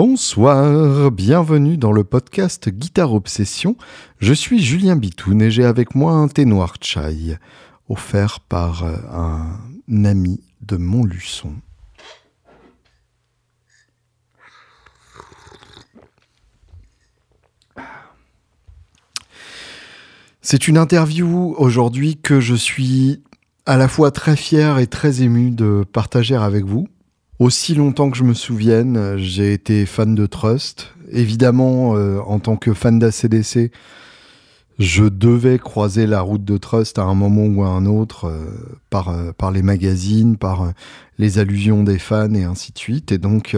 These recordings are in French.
Bonsoir, bienvenue dans le podcast Guitare Obsession. Je suis Julien Bitoun et j'ai avec moi un thé noir chai, offert par euh, un ami de Montluçon. C'est une interview aujourd'hui que je suis à la fois très fier et très ému de partager avec vous. Aussi longtemps que je me souvienne, j'ai été fan de Trust. Évidemment, euh, en tant que fan d'ACDC, je devais croiser la route de Trust à un moment ou à un autre euh, par, euh, les magazines, par les allusions des fans et ainsi de suite. Et donc,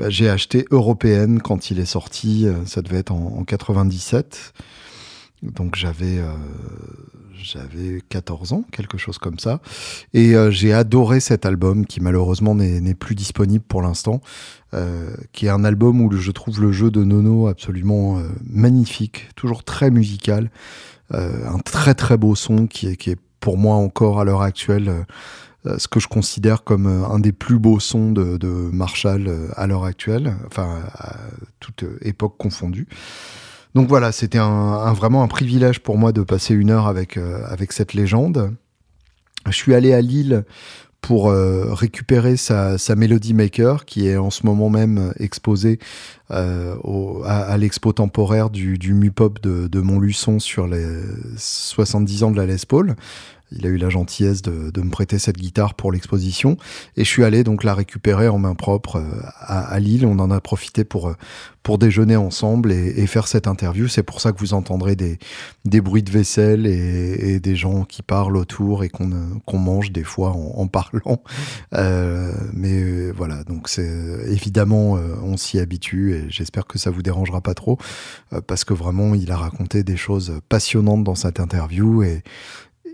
bah, j'ai acheté Européenne quand il est sorti, ça devait être en, en 97. Donc j'avais euh, j'avais 14 ans, quelque chose comme ça. Et euh, j'ai adoré cet album qui malheureusement n'est plus disponible pour l'instant, euh, qui est un album où je trouve le jeu de Nono absolument magnifique, toujours très musical, un très très beau son qui est, qui est pour moi encore à l'heure actuelle ce que je considère comme un des plus beaux sons de, de Marshall à l'heure actuelle, enfin à toute époque confondue. Donc voilà, c'était vraiment un privilège pour moi de passer une heure avec, euh, cette légende. Je suis allé à Lille pour euh, récupérer sa, Melody Maker, qui est en ce moment même exposée euh, à, l'expo temporaire du, du MUPOP de, de Montluçon sur les 70 ans de la Les Paul il a eu la gentillesse de, me prêter cette guitare pour l'exposition et je suis allé donc la récupérer en main propre euh, à, Lille. On en a profité pour euh, pour déjeuner ensemble et, faire cette interview. C'est pour ça que vous entendrez des des bruits de vaisselle et, des gens qui parlent autour et qu'on qu'on mange des fois en, parlant. Euh, mais voilà, donc c'est évidemment on s'y habitue et j'espère que ça vous dérangera pas trop parce que vraiment il a raconté des choses passionnantes dans cette interview et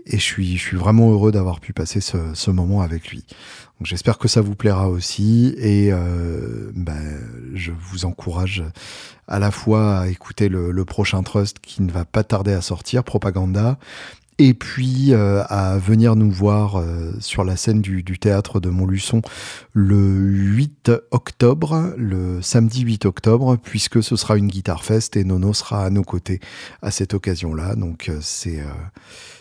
et je suis, je suis vraiment heureux d'avoir pu passer ce, ce, moment avec lui. J'espère que ça vous plaira aussi et euh, ben, je vous encourage à la fois à écouter le, le, prochain Trust qui ne va pas tarder à sortir, Propaganda, et puis euh, à venir nous voir euh, sur la scène du, théâtre de Montluçon le 8 octobre, le samedi 8 octobre, puisque ce sera une guitare fest et Nono sera à nos côtés à cette occasion-là. Donc euh, c'est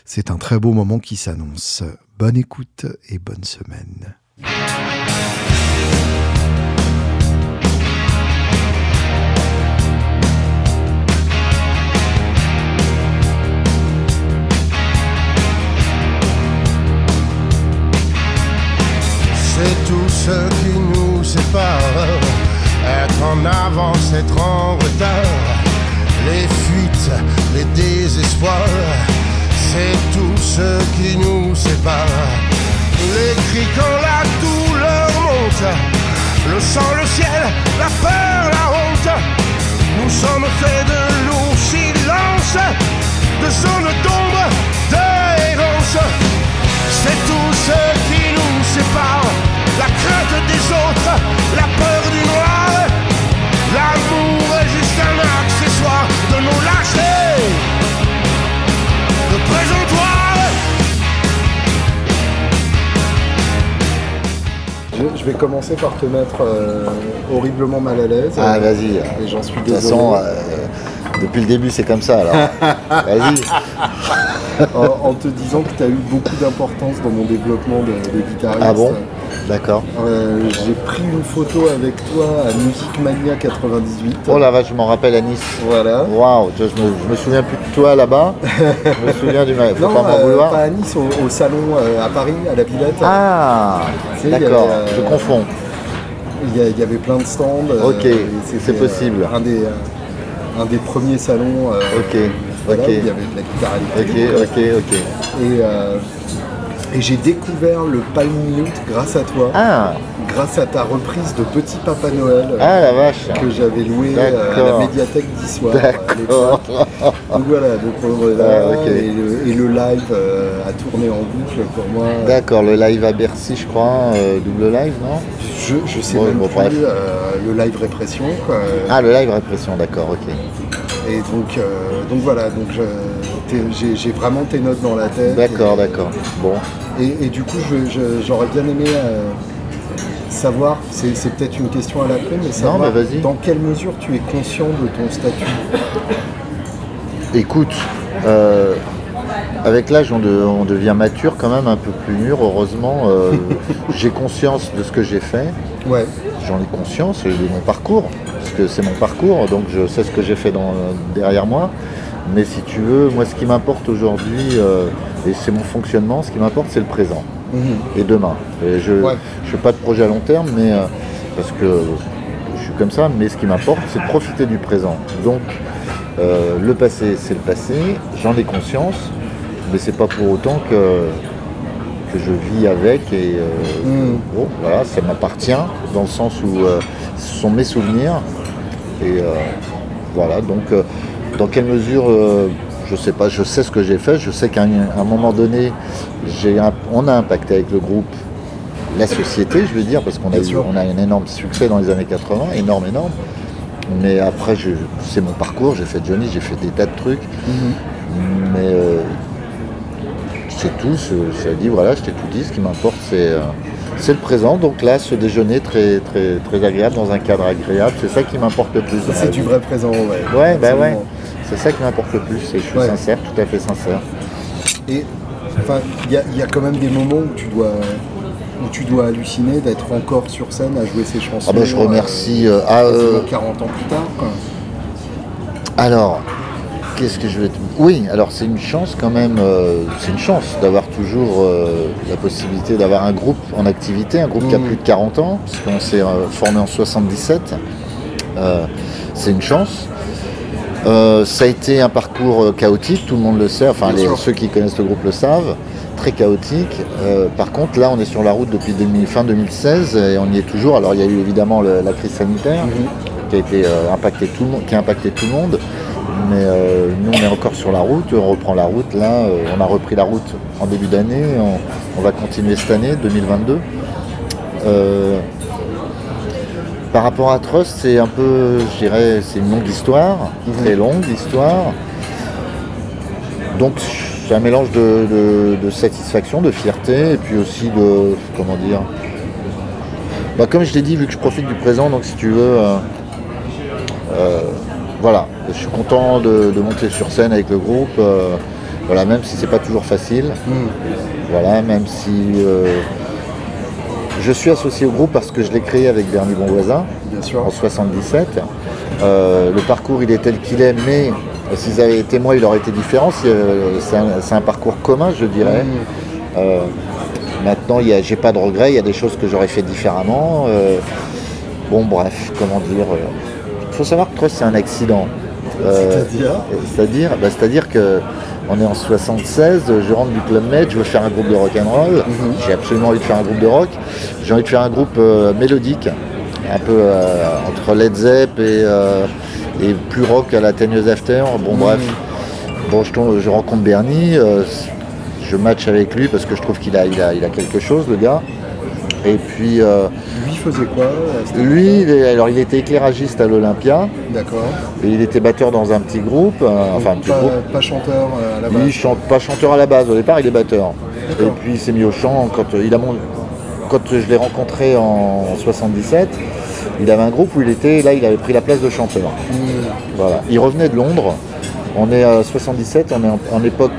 c'est un très beau moment qui s'annonce. Bonne écoute et bonne semaine. C'est tout ce qui nous sépare. Être en avance, être en retard. Les fuites, les désespoirs c'est tout ce qui nous sépare. Les cris quand la douleur monte, le sang, le ciel, la peur, la honte. Nous sommes faits de lourds silences, de zones d'ombre, d'errance. C'est tout ce qui nous sépare. La crainte des autres, la peur du noir. L'amour est juste un accessoire de nos lâchetés. Je, vais commencer par te mettre euh, horriblement mal à l'aise. Ah, vas-y. Et j'en suis désolé. De toute façon, euh, depuis le début, c'est comme ça alors. vas-y. en, te disant que tu as eu beaucoup d'importance dans mon développement de, de guitariste. Ah bon? D'accord. Euh, j'ai pris une photo avec toi à Music Mania 98. Oh la vache, je m'en rappelle à Nice. Voilà. Waouh, je, me, souviens plus de toi là-bas. je me souviens du mal. Faut non, pas m'en euh, vouloir. Pas à Nice, au, salon euh, à Paris, à la Villette. Ah, d'accord, je confonds. Il y, avait plein de stands. Ok, c'est possible. Un des, un des premiers salons. ok. ok. il y avait de la guitare électrique. Ok, ok, ok. Et et j'ai découvert le Palm Mute grâce à toi. Ah. Grâce à ta reprise de Petit Papa Noël. Ah la vache. Que j'avais loué euh, à la médiathèque d'Issoire. D'accord. donc voilà, donc on là, ah, et, le, live euh, a tourné en boucle pour moi. D'accord, le live à Bercy, je crois, euh, double live, non? Je, je sais même plus, le live répression. Quoi. Ah, le live répression, d'accord, ok. Et donc, donc voilà, donc j'ai vraiment tes notes dans la tête. D'accord, d'accord. Bon. Et, du coup, j'aurais bien aimé euh, savoir, c'est peut-être une question à la con, mais savoir mais vas-y. dans quelle mesure tu es conscient de ton statut. Écoute, euh, avec l'âge, on, de- on devient mature quand même, un peu plus mûr, heureusement. euh, j'ai conscience de ce que j'ai fait. Ouais. J'en ai conscience de mon parcours, parce que c'est mon parcours, donc je sais ce que j'ai fait dans- derrière moi. Mais si tu veux, moi, ce qui m'importe aujourd'hui, euh, et c'est mon fonctionnement, ce qui m'importe, c'est le présent et demain. Et je ne Ouais. fais pas de projet à long terme, mais euh, parce que je suis comme ça, mais ce qui m'importe, c'est de profiter du présent. Donc, euh, le passé, c'est le passé, j'en ai conscience, mais c'est pas pour autant que, que je vis avec et bon, voilà, ça m'appartient dans le sens où ce sont mes souvenirs. Et voilà, donc dans quelle mesure, euh, je sais pas, je sais ce que j'ai fait, je sais qu'à un, moment donné, un- on a impacté avec le groupe la société, je veux dire, parce qu'on a, eu, on a un énorme succès dans les années 80, énorme, énorme. Mais après, c'est mon parcours, j'ai fait Johnny, j'ai fait des tas de trucs. Mais euh, c'est tout, je dit, voilà, je t'ai tout dit, ce qui m'importe c'est euh, c'est le présent. Donc là, ce déjeuner très, très, très agréable, dans un cadre agréable, c'est ça qui m'importe le plus. C'est du vrai présent, ouais. Ouais, bah ouais. C'est ça qui m'importe le plus, et je suis Ouais. sincère, tout à fait sincère. Et enfin, il y, a- il y a quand même des moments où tu dois, où tu dois halluciner d'être encore sur scène à jouer ces chansons. Ah bah, je remercie. euh, ah, quasiment euh, 40 ans plus tard. quoi. Alors, qu'est-ce que je vais te... Oui, alors c'est une chance quand même, euh, c'est une chance d'avoir toujours euh, la possibilité d'avoir un groupe en activité, un groupe qui a Mhm. plus de 40 ans, puisqu'on s'est euh, formé en 77. Euh, c'est une chance. Euh, ça a été un parcours euh, chaotique, tout le monde le sait, enfin les- ceux qui connaissent le groupe le savent, très chaotique. Euh, par contre, là, on est sur la route depuis 2000 fin 2016 et on y est toujours. Alors, il y a eu évidemment le- la crise sanitaire qui a été euh, impacté tout le monde, qui a impacté tout le monde. Mais nous, on est encore sur la route, on reprend la route. Là, on a repris la route en début d'année, on, on va continuer cette année, 2022. Par rapport à Trust, c'est un peu, je dirais, c'est une longue histoire, très longue histoire. Donc, c'est un mélange de, de- de satisfaction, de fierté, et puis aussi de, comment dire, bah, comme je l'ai dit, vu que je profite du présent, donc si tu veux, euh, euh, voilà, je suis content de, de monter sur scène avec le groupe, euh, voilà, même si c'est pas toujours facile, voilà, même si je suis associé au groupe parce que je l'ai créé avec Bernie Bonvoisin Bien sûr. en 77. Euh, le parcours il est tel qu'il est, mais s'ils avaient été moi, il aurait été différent. C'est euh, un, parcours commun, je dirais. Euh, maintenant, j'ai pas de regrets, il y a des choses que j'aurais fait différemment. Euh, bon, bref, comment dire. Il faut savoir que Trust, c'est un accident. Euh, C'est-à-dire? C'est-à-dire bah, c'est-à-dire que on est en 76, je rentre du Club Med, je veux faire un groupe de rock and roll. J'ai absolument envie de faire un groupe de rock. J'ai envie de faire un groupe euh, mélodique, un peu euh, entre Led Zepp et, euh, et plus rock à la Ten Years After. Bon bref, bon je, tombe- je rencontre Bernie, je match avec lui parce que je trouve qu'il a, il a, il a quelque chose le gars. Et puis euh, Lui faisait quoi cette lui, il est- alors il était éclairagiste à l'Olympia D'accord. et il était batteur dans un petit groupe, euh, enfin un petit pas, groupe. pas chanteur euh, à la base. Il chante pas chanteur à la base, au départ il est batteur. Et puis il s'est mis au chant quand euh, il a mon- quand je l'ai rencontré en 77, il avait un groupe où il était, là il avait pris la place de chanteur. Hmm. Voilà. Il revenait de Londres. On est à 77, on est en, en époque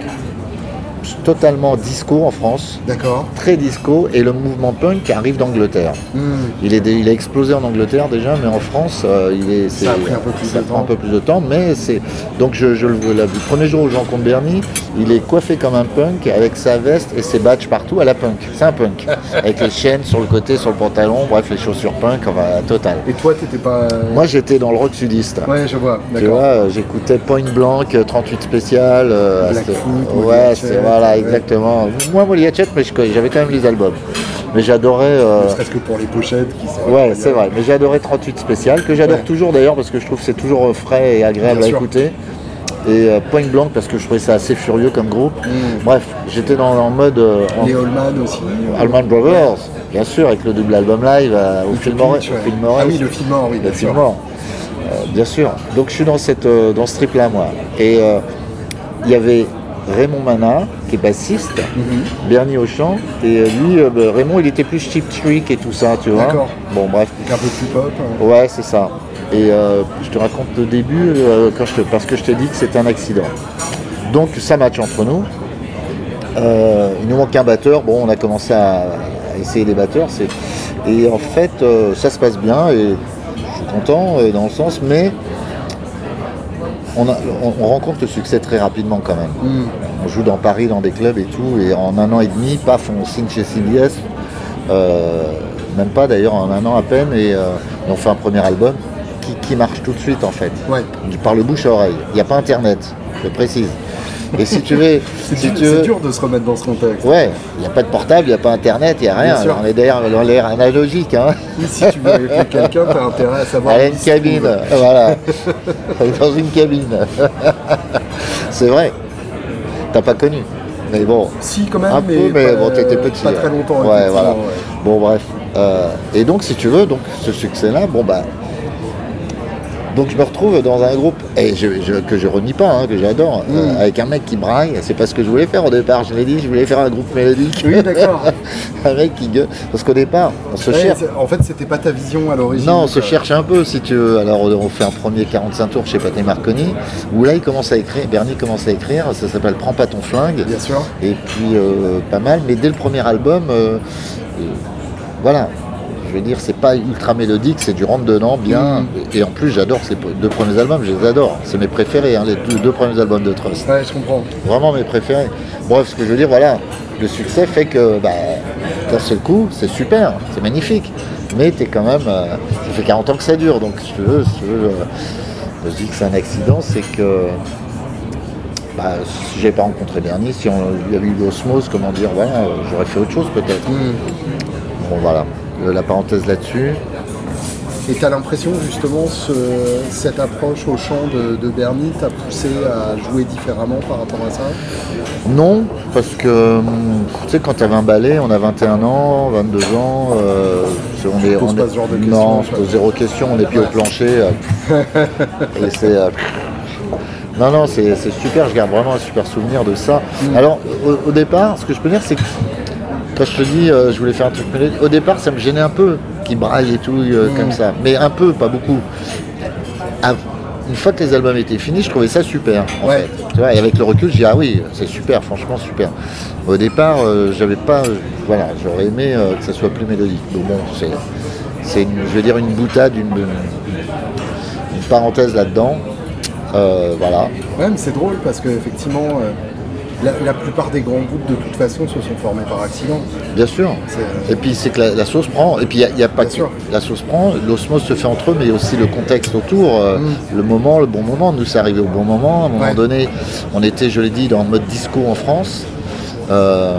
totalement disco en France, D'accord. très disco, et le mouvement punk arrive d'Angleterre. Hmm. Il, est, il a explosé en Angleterre déjà, mais en France, euh, il est, Ça a c'est- pris un peu plus ça de prend temps. un peu plus de temps. Mais c'est donc je, je le le- le premier jour où je rencontre Bernie, il est coiffé comme un punk avec sa veste et ses badges partout à la punk. C'est un punk avec les chaînes sur le côté, sur le pantalon, bref les chaussures punk, enfin total. Et toi, t'étais pas. euh, Moi j'étais dans le rock sudiste. Ouais, je vois. Tu vois, euh, j'écoutais Point Blank, euh, 38 spécial. euh, Blackfoot, c'était- Molly ouais, c'est voilà, ouais. exactement. Moi, Molly Hatchet, mais j'avais quand même les albums. Mais j'adorais. euh, Ne serait-ce que pour les pochettes qui sont. Ouais, c'est vrai. Mais adoré 38 spécial, que j'adore Ouais. toujours d'ailleurs parce que je trouve que c'est toujours euh, frais et agréable Bien à sûr. écouter. Et euh, Point Blank parce que je trouvais ça assez furieux comme groupe. Mm. Bref, j'étais dans, en mode euh, en- Les Allman aussi. Allman Brothers, bien sûr, avec le double album live euh, au. Pitch, ouais. Fillmore Ah oui, le Fillmore, oui, Le bien sûr. Euh, bien sûr. Donc je suis dans, cette, euh, dans ce trip là moi. Et il y avait Raymond Mana, qui est bassiste, Bernie Auchan, et euh, lui, euh, bah, Raymond, il était plus Cheap Trick et tout ça, tu vois. D'accord. Bon, bref. Un peu plus pop. hein. Ouais, c'est ça. Et euh, je te raconte le début euh, quand je te- parce que je t'ai dit que c'était un accident. Donc ça match entre nous. Il nous manque un batteur. Bon, on a commencé à, à essayer des batteurs. c'est- Et en fait, ça se passe bien et je suis content dans le sens, mais on, a- on- on rencontre le succès très rapidement quand même. Hmm. On joue dans Paris, dans des clubs et tout, et en un an et demi, paf, on signe chez CBS. Euh, même pas d'ailleurs, en un an à peine, et, euh, et on fait un premier album qui, qui marche tout de suite en fait, Ouais. par le bouche à oreille. Il n'y a pas internet, je précise. Et si tu veux, C'est si dur, tu c'est veux- dur de se remettre dans ce contexte. ouais, il n'y a pas de portable, il n'y a pas internet, il n'y a rien. On est d'ailleurs dans l'ère analogique. Hein. Et si tu veux appeler quelqu'un, t'as intérêt à savoir. Où une cabine, voilà. Dans une cabine. C'est vrai. T'as pas connu. Mais bon, Si, quand même, un mais, peu, mais pas, bon, t'étais petit. Pas hein. très longtemps. Ouais, voilà. ouais. Bon, bref. Euh, et donc, si tu veux, donc ce succès-là, bon bah. Donc je me retrouve dans un groupe et je, je- que je renie pas, hein, que j'adore, euh, Mm. avec un mec qui braille. C'est pas ce que je voulais faire au départ. Je l'ai dit, je voulais faire un groupe mélodique. Oui, d'accord. un mec qui gueule. Parce qu'au départ, on se Ouais, cherche. en fait, c'était pas ta vision à l'origine. Non, on se quoi. cherche un peu si tu veux. Alors on fait un premier 45 tours chez Pathé Marconi, où là il commence à écrire, Bernie commence à écrire, ça s'appelle Prends pas ton flingue. Bien sûr. Et puis euh, pas mal, mais dès le premier album, euh, euh, voilà. Je veux dire, c'est pas ultra mélodique, c'est du rentre dedans, bien. Mm. Et, en plus, j'adore ces deux premiers albums, je les adore. C'est mes préférés, hein, les deux, deux premiers albums de Trust. Ouais, je comprends. Vraiment mes préférés. Bref, ce que je veux dire, voilà, le succès fait que bah, d'un seul coup, c'est super, c'est magnifique. Mais t'es quand même. euh, ça fait 40 ans que ça dure, donc si tu veux, si tu veux, euh, je dis que c'est un accident, c'est que. Bah, si j'avais pas rencontré Bernie, si on il y avait eu l'osmose, comment dire, voilà, euh, j'aurais fait autre chose peut-être. Bon voilà, la parenthèse là-dessus. Et t'as l'impression que justement ce- cette approche au chant de, de Bernie t'a poussé à jouer différemment par rapport à ça? Non, parce que hum, tu sais, quand tu avais un ballet, on a 21 ans, 22 ans, euh, on est. pose on pas est- ce genre de non, questions, on se pose zéro question, on est pieds au plancher. euh, et c'est. euh, non, non, c'est c'est super, je garde vraiment un super souvenir de ça. Mm. Alors, au, au départ, ce que je peux dire, c'est que quand je te dis, euh, je voulais faire un truc mélodique, au départ, ça me gênait un peu, qu'il braille et tout, euh, Mm. comme ça. Mais un peu, pas beaucoup. Ah, une fois que les albums étaient finis, je trouvais ça super. En Ouais. fait. Tu vois, et avec le recul, je dis ah oui, c'est super, franchement super. Au départ, euh, j'avais pas, voilà, j'aurais aimé que ça soit plus mélodique. Mais bon, c'est, je veux dire une boutade, une, une parenthèse là-dedans. Voilà. Ouais, mais c'est drôle parce que effectivement, la, la plupart des grands groupes de toute façon se sont formés par accident. Bien sûr. C'est- Et puis c'est que la, la sauce prend. Et puis il n'y a, pas Bien que sûr. la sauce prend. L'osmose se fait entre eux, mais aussi le contexte autour, euh, le moment, le bon moment. Nous, c'est arrivé au bon moment. À un moment Mm. Ouais. donné, on était, je l'ai dit, dans le mode disco en France. Euh,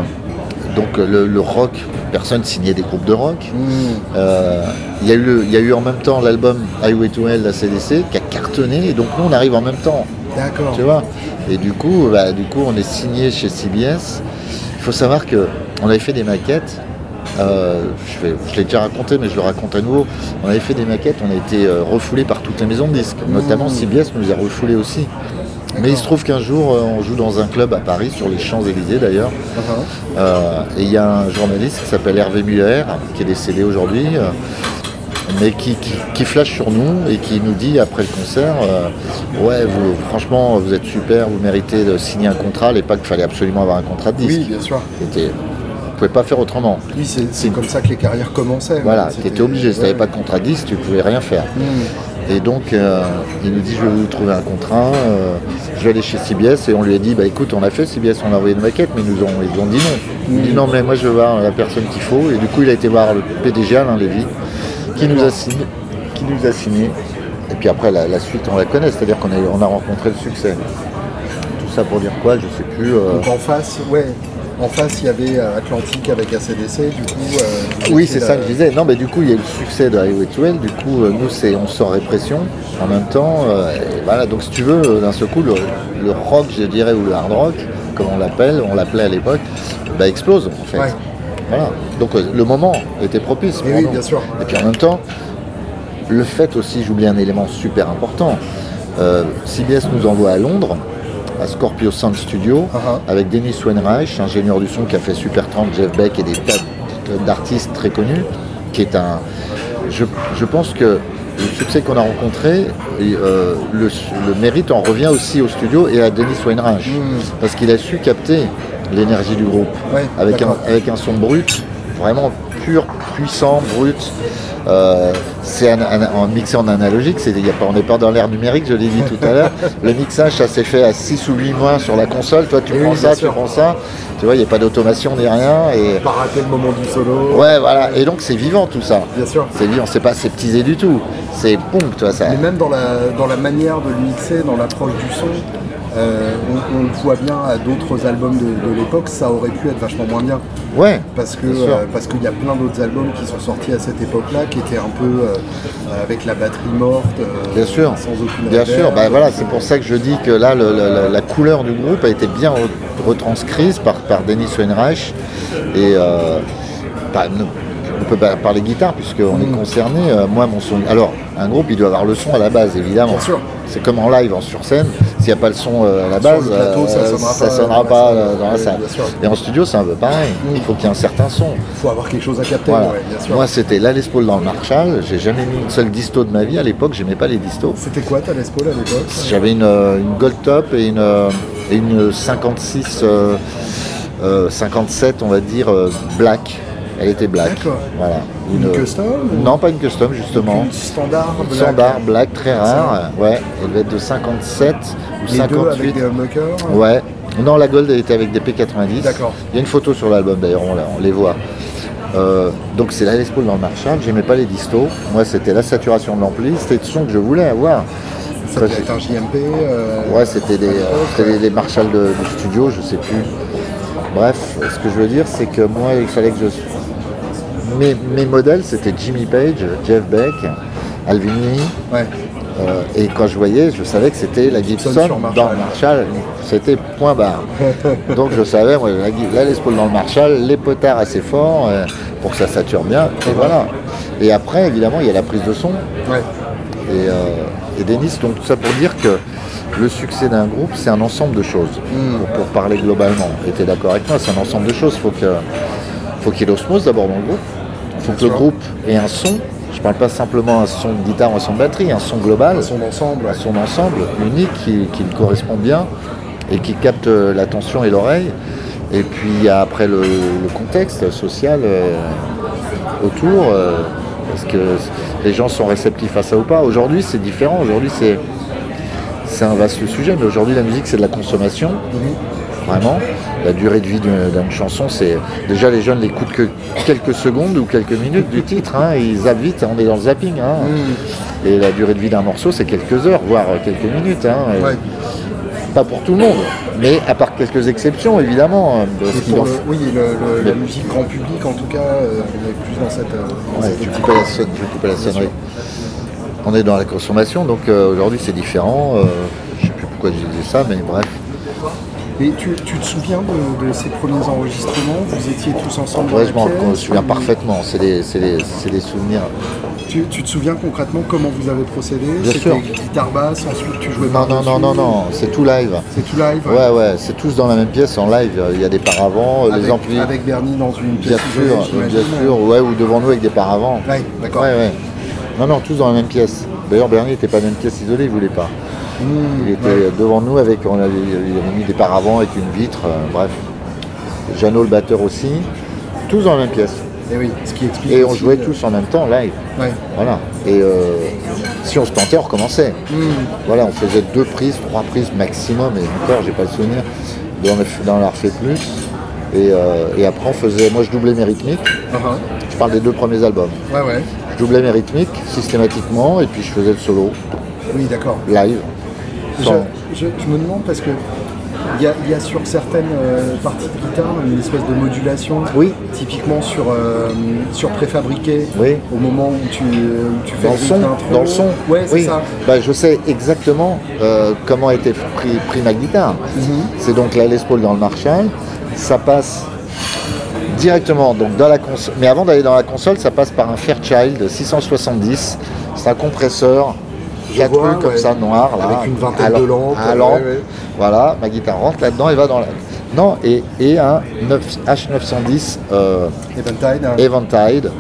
donc le, le rock, personne signait des groupes de rock. Mm. Euh, Il y, a eu le- il y a eu en même temps l'album Highway to Hell de la CDC qui a cartonné. Et donc nous, on arrive en même temps. D'accord. Tu vois Et du coup, bah, du coup, on est signé chez CBS. Il faut savoir que on avait fait des maquettes. euh, je vais- je l'ai déjà raconté, mais je le raconte à nouveau. On avait fait des maquettes, on a été euh, refoulés par toutes les maisons de disques. Notamment CBS nous a refoulés aussi. Mais il se trouve qu'un jour, euh, on joue dans un club à Paris, sur les Champs-Élysées d'ailleurs. Uh-huh. Euh, et il y a un journaliste qui s'appelle Hervé Muller, qui est décédé aujourd'hui, mais qui, qui- qui flash sur nous et qui nous dit après le concert euh, Ouais, vous, franchement, vous êtes super, vous méritez de signer un contrat. À l'époque, il fallait absolument avoir un contrat de disque. Oui, bien sûr. C'était- Vous ne pouvez pas faire autrement. Oui, c'est c'est comme ça que les carrières commençaient. Voilà, tu étais obligé. Si tu n'avais ouais. pas de contrat de disque, tu ne pouvais rien faire. Mm. Et donc, euh, il nous dit, je vais vous trouver un contrat, euh, je vais aller chez CBS, et on lui a dit, bah écoute, on a fait CBS, on a envoyé une maquette, mais ils nous ont, ils ont dit non. Il dit, non, mais moi je veux voir la personne qu'il faut, et du coup, il a été voir le PDG, Alain Lévy, qui nous a signé, qui nous a signé. Et puis après, la, la suite, on la connaît, c'est-à-dire qu'on a, on a rencontré le succès. Tout ça pour dire quoi, je sais plus. euh, Donc en face, ouais. En face, il y avait euh, Atlantique avec ACDC, du coup. euh, Oui, c'est ça que je disais. Non, mais du coup, il y a eu le succès de Highway to Hell. Du coup, euh, nous, c'est on sort répression en même temps. euh, et voilà. Donc, si tu veux, d'un seul coup, le, le rock, je dirais, ou le hard rock, comme on l'appelle, on l'appelait à l'époque, bah, explose en fait. Ouais. Voilà. Donc, euh, le moment était propice. Oui, bien sûr. Et puis en même temps, le fait aussi, j'oublie un élément super important. euh, CBS nous envoie à Londres à Scorpio Sound Studio Uh-huh. avec Denis Wenreich, ingénieur du son qui a fait Super 30, Jeff Beck et des tas d'artistes très connus, qui est un. Je, je pense que le succès qu'on a rencontré, euh, le, le mérite en revient aussi au studio et à Denis Weinreich, parce qu'il a su capter l'énergie du groupe. Ouais, avec, un, avec un son brut, vraiment pur, puissant, brut. Euh, c'est un, un- en mixé en analogique, y a pas, on n'est pas dans l'ère numérique, je l'ai dit tout à l'heure. Le mixage, ça s'est fait à 6 ou 8 mois sur la console. Toi, tu Et prends oui, ça, tu prends ça. Tu vois, il n'y a pas d'automation ni rien. Et, Pas rater le moment du solo. ouais, voilà. Et donc, c'est vivant tout ça. Bien sûr. C'est vivant, c'est pas aseptisé du tout. C'est boum, tu vois, ça. Mais même dans la, dans la manière de le mixer, dans l'approche du son, euh, on, on le voit bien à d'autres albums de, de l'époque, ça aurait pu être vachement moins bien. Ouais, Parce que euh, parce qu'il y a plein d'autres albums qui sont sortis à cette époque-là, qui étaient un peu euh, avec la batterie morte, Bien sûr, sans aucune bien sûr. Bah voilà, c'est pour ça que je dis que là, le- la, la couleur du groupe a été bien re- retranscrite par, par Denis Weinreich. Et bah, nous, on peut pas parler guitare puisqu'on est concerné. Euh, moi, mon son. Alors, un groupe, il doit avoir le son à la base, évidemment. Bien sûr. C'est comme en live, en sur scène. S'il n'y a pas le son euh, à la base, le plateau, ça euh, sonnera ça pas sonnera dans la pas salle. dans la salle. Et en studio, c'est un peu pareil. Il faut qu'il y ait un certain son. Il faut avoir quelque chose à capter, Voilà. ouais, bien sûr. Moi, c'était la Les Paul dans le Marshall. J'ai jamais mis une seule disto de ma vie. À l'époque, j'aimais pas les distos. C'était quoi ta Les Paul à l'époque? J'avais une, une Gold Top et une, euh, et une 56, euh, euh, 57, on va dire, black. Elle était black. D'accord. Voilà. Une custom ou- Non, pas une custom, justement. Une standard black. standard black, très rare. Ouais, elle devait être de 57 ou Les deux avec 58. des humbuckers Ouais. Non, la Gold elle était avec des P90. D'accord. Il y a une photo sur l'album d'ailleurs, on, la- on les voit. Euh, donc c'est la Les Paul dans le Marshall, j'aimais pas les distos. Moi c'était la saturation de l'ampli, c'était le son que je voulais avoir. Ça devait être un JMP. euh, Ouais, c'était des, euh, des, Marshall de, du studio, je sais plus. Bref, ce que je veux dire, c'est que moi, il fallait que je. Mes, mes modèles, c'était Jimmy Page, Jeff Beck, Alvin Lee. Ouais. euh, et quand je voyais, je savais que c'était la Gibson dans Marshall. le Marshall. C'était point barre. Donc je savais, moi, la, Les Paul dans le Marshall, les potards assez forts euh, pour que ça sature bien. Et voilà. Et après, évidemment, il y a la prise de son. Ouais. Et, euh, et Denis, donc tout ça pour dire que le succès d'un groupe, c'est un ensemble de choses. Pour, pour parler globalement. Et tu es d'accord avec moi, c'est un ensemble de choses. Faut que, faut qu'il y ait l'osmose d'abord dans le groupe. Faut que le groupe ait un son. Je parle pas simplement un son de guitare ou un son de batterie, un son global, Son ensemble. ouais. son ensemble unique qui, qui me correspond bien et qui capte euh, l'attention et l'oreille. Et puis il y a après le, le contexte social euh, autour, euh, parce que les gens sont réceptifs à ça ou pas. Aujourd'hui c'est différent, aujourd'hui c'est c'est un vaste sujet, mais aujourd'hui la musique c'est de la consommation, vraiment. La durée de vie d'une chanson, c'est déjà les jeunes l'écoutent que quelques secondes ou quelques minutes du titre, hein, ils zappent vite, on est dans le zapping. hein. Et la durée de vie d'un morceau c'est quelques heures, voire quelques minutes. hein. Ouais. Pas pour tout le monde, mais à part quelques exceptions évidemment. pour le- oui, le- le- la musique grand public, en tout cas, euh, est plus dans cette. euh, dans Ouais, cette tu optique. coupais la, tu la sonnerie. On est dans la consommation, donc euh, aujourd'hui c'est différent. euh, je sais plus pourquoi je disais ça, mais bref. Et tu, tu te souviens de, de ces premiers enregistrements? Vous étiez tous ensemble la je m'en souviens ou- parfaitement. C'est des, des- souvenirs. Tu, tu te souviens concrètement comment vous avez procédé? Bien sûr. guitare basse, ensuite tu jouais Non, non, non, non, non, c'est tout live. C'est tout live Ouais, ouais, c'est tous dans la même pièce en live. Il y a des paravents, avec, les amplis. avec Bernie dans une pièce Bien sûr, bien sûr, ouais, ou devant nous avec des paravents. Ouais, d'accord. Ouais, ouais. Non, non, tous dans la même pièce. D'ailleurs, Bernie n'était pas dans une pièce isolée, il voulait pas. Mmh, Il était ouais. devant nous avec, on avait, mis des paravents avec une vitre, euh, bref. Jeannot le batteur aussi, tous dans la même pièce. Et oui, ce qui explique. Et on jouait euh, tous en même temps, live. Ouais. Voilà. Et euh, si on se tentait, on recommençait. Mmh. Voilà, on faisait deux prises, trois prises maximum, et encore, j'ai pas le souvenir, avoir fait plus. Et, euh, et après, on faisait, moi je doublais mes rythmiques, Ah, ah. je parle des deux premiers albums. Ouais, ouais. Je doublais mes rythmiques systématiquement, et puis je faisais le solo, Oui, d'accord. live. Je, sans- je- je me demande parce que il y, a- il y a sur certaines euh, parties de guitare une espèce de modulation. Oui. Typiquement sur, euh, sur préfabriqué. Oui. Au moment où tu, où tu fais Dans le son, dans le son. Ouais, c'est oui. ça. Bah, je sais exactement euh, comment a été pris, pris ma guitare. Mhm. C'est donc la Les Paul dans le Marshall. Ça passe directement donc dans la console. Mais avant d'aller dans la console, ça passe par un Fairchild 670. C'est un compresseur quatre vois, rues comme ouais. ça, noires, là. Avec une vingtaine à de lampe- lampes, à ouais, lampe. ouais. Voilà, ma guitare rentre là-dedans et va dans la. Non, et, et un 9 H910 euh, Eventide. hein. Eventide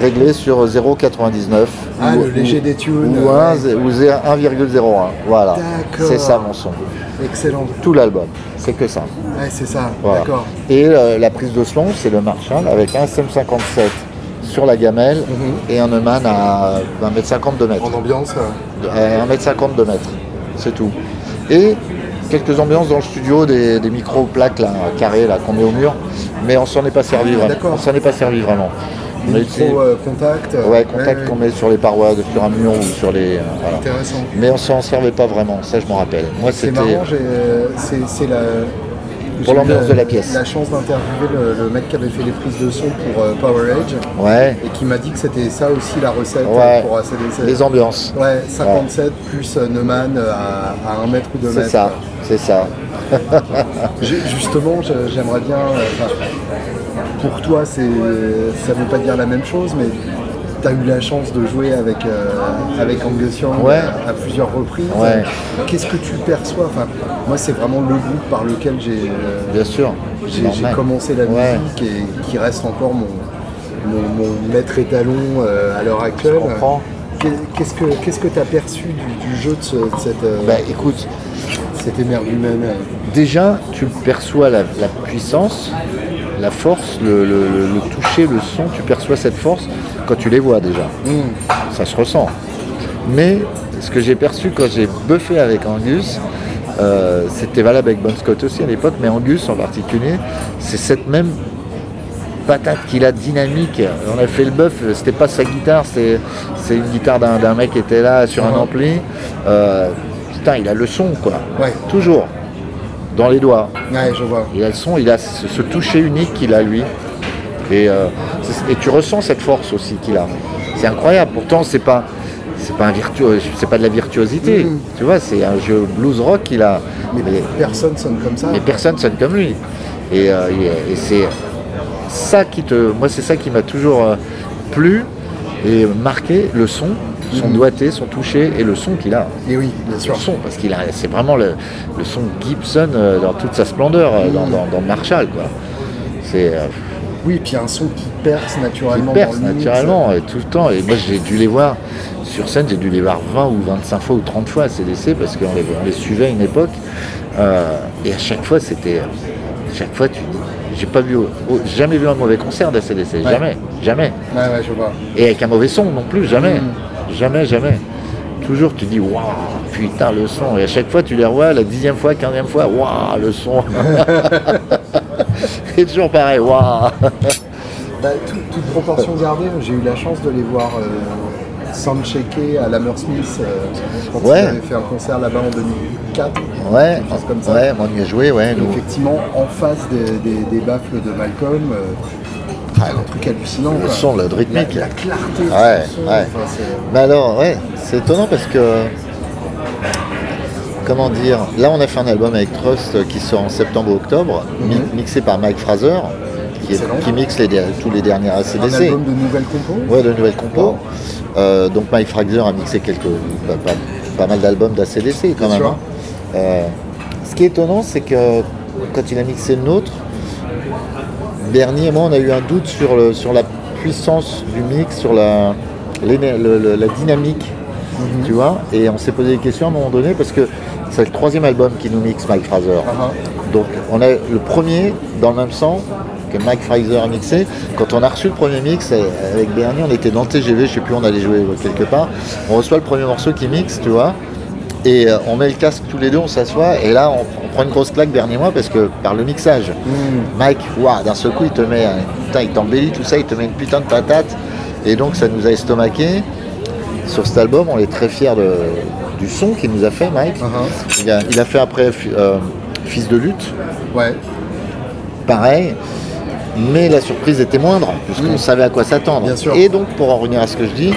réglé sur 0,99. Ah, ou- le léger des tunes, Ou, un- ouais. ou 1,01. Voilà. C'est ça mon son. Excellent. Tout l'album. C'est que ça. Ouais, c'est ça. Voilà. D'accord. Et euh, la prise de son, c'est le Marshall avec un SM57 sur la gamelle et un Neumann à 1m50 de mètres. En ambiance. euh, Euh, 1m50 de mètre. C'est tout. Et quelques ambiances dans le studio, des, des micro-plaques là, carrées là, qu'on met au mur, mais on s'en est pas servi Ah, vraiment. On s'en est pas servi vraiment. On Des micros euh, contacts. euh, ouais, contact ouais, qu'on met sur les parois, de- sur un mur ou sur les. euh, voilà. Intéressant. Mais on s'en servait pas vraiment, ça je m'en rappelle. Moi C'est c'était. marrant, euh, c'est c'est la. J'ai eu l'ambiance de la pièce. La chance d'interviewer le, le mec qui avait fait les prises de son pour euh, Power Age Ouais, et qui m'a dit que c'était ça aussi la recette Ouais. pour ACDC. les ambiances. Ouais, 57 plus euh, Neumann euh, à, à 1 mètre ou 2 C'est mètres. ça, c'est ça. Justement, j'aimerais bien. enfin, pour toi, c'est, ça veut pas dire la même chose, mais tu as eu la chance de jouer avec, euh, avec Angus Young Ouais. à, à plusieurs reprises. Ouais. Qu'est-ce que tu perçois enfin, Moi, c'est vraiment le groupe par lequel j'ai, euh, j'ai, commencé la musique et qui reste encore mon, mon, mon maître étalon euh, à l'heure actuelle. Qu'est-ce que qu'est-ce que tu as perçu du, du jeu de, ce- de cette, euh, Bah écoute, cet émergumène déjà tu perçois la, la puissance, la force, le, le- le- le toucher, le son, tu perçois cette force quand tu les vois déjà. Ça se ressent. Mais ce que j'ai perçu quand j'ai buffé avec Angus, euh, c'était valable avec Bon Scott aussi à l'époque, mais Angus en particulier, c'est cette même patate qu'il a dynamique. On a fait le buff, c'était pas sa guitare, c'est une guitare d'un mec qui était là sur un ampli. Euh, putain, il a le son quoi. Ouais. Toujours. Dans les doigts. Ouais, je vois. Il a le son, il a ce, ce toucher unique qu'il a lui. Et, euh, et tu ressens cette force aussi qu'il a. C'est incroyable. Pourtant, c'est pas, c'est pas un virtuose, c'est pas de la virtuosité. Mhm. Tu vois, c'est un jeu blues rock qu'il a. Mais Mais, personne sonne comme ça. mais personne sonne comme lui. Et, euh, et- et c'est ça qui te, moi, c'est ça qui m'a toujours euh, plu et marqué le son, son Mhm. doigté, son toucher et le son qu'il a. Et oui, bien sûr. Le son, parce qu'il a, c'est vraiment le, le son Gibson euh, dans toute sa splendeur, euh, dans, dans, dans Marshall, quoi. C'est euh, Oui, puis un son qui perce qui naturellement. perce dans le mix. naturellement et tout le temps. Et moi, j'ai dû les voir sur scène, j'ai dû les voir 20 ou 25 fois ou 30 fois à CDC parce qu'on les, on les suivait à une époque. Euh, et à chaque fois, c'était, chaque fois, tu dis, j'ai pas vu, jamais vu un mauvais concert de CDC, jamais, jamais. Ouais, ouais, je vois. Et avec un mauvais son non plus, jamais. Mm. Jamais, jamais. Toujours tu dis waouh, putain le son. Et à chaque fois tu les revois, la dixième fois, quinzième fois, waouh le son. Et toujours pareil, waouh. Bah, tout- toute proportion gardée, j'ai eu la chance de les voir euh, soundchecker à l'Hammersmith euh, quand Ouais. ils avaient fait un concert là-bas en 2004. Ouais, chose comme ça. ouais, on y a joué, ouais. Nous. effectivement, en face des, des- des baffles de Malcolm, euh, un truc hallucinant. Le quoi. son, le rythmique. la clarté de Ouais, son, ouais. enfin, c'est- Mais alors, ouais, c'est étonnant parce que. Comment dire Là, on a fait un album avec Trust qui sort en septembre ou octobre, mi- mixé par Mike Fraser, qui, est- Excellent. qui mixe les, tous les derniers un ACDC. album de nouvelles compos? Ouais, de nouvelles compos. Euh, donc Mike Fraser a mixé quelques, pas, pas- pas mal d'albums d'ACDC quand Bien même. hein. Euh, ce qui est étonnant, c'est que quand il a mixé le nôtre, Bernie et moi, on a eu un doute sur, le, sur la puissance du mix, sur la, l'éner- le- le- la dynamique, Mhm. tu vois. Et on s'est posé des questions à un moment donné parce que c'est le troisième album qui nous mixe Mike Fraser. Ah, ah. Donc on a le premier dans le même sens que Mike Fraser a mixé. Quand on a reçu le premier mix euh, avec Bernie, on était dans le TGV, je sais plus, on allait jouer quelque part. On reçoit le premier morceau qui mixe, tu vois. Et euh, on met le casque tous les deux, on s'assoit, et là on, on prend une grosse claque Bernie et moi parce que par le mixage. Mm. Mike, waouh, d'un seul coup il te met, un- putain, il t'embellit tout ça, il te met une putain de patate. Et donc ça nous a estomaqué. Sur cet album, on est très fiers de- du son qu'il nous a fait, Mike. Ah. Il a, il a fait après euh, Fils de lutte, Ouais. pareil. Mais la surprise était moindre, puisqu'on Mm. savait à quoi s'attendre. Bien sûr. Et donc, pour en revenir à ce que je dis,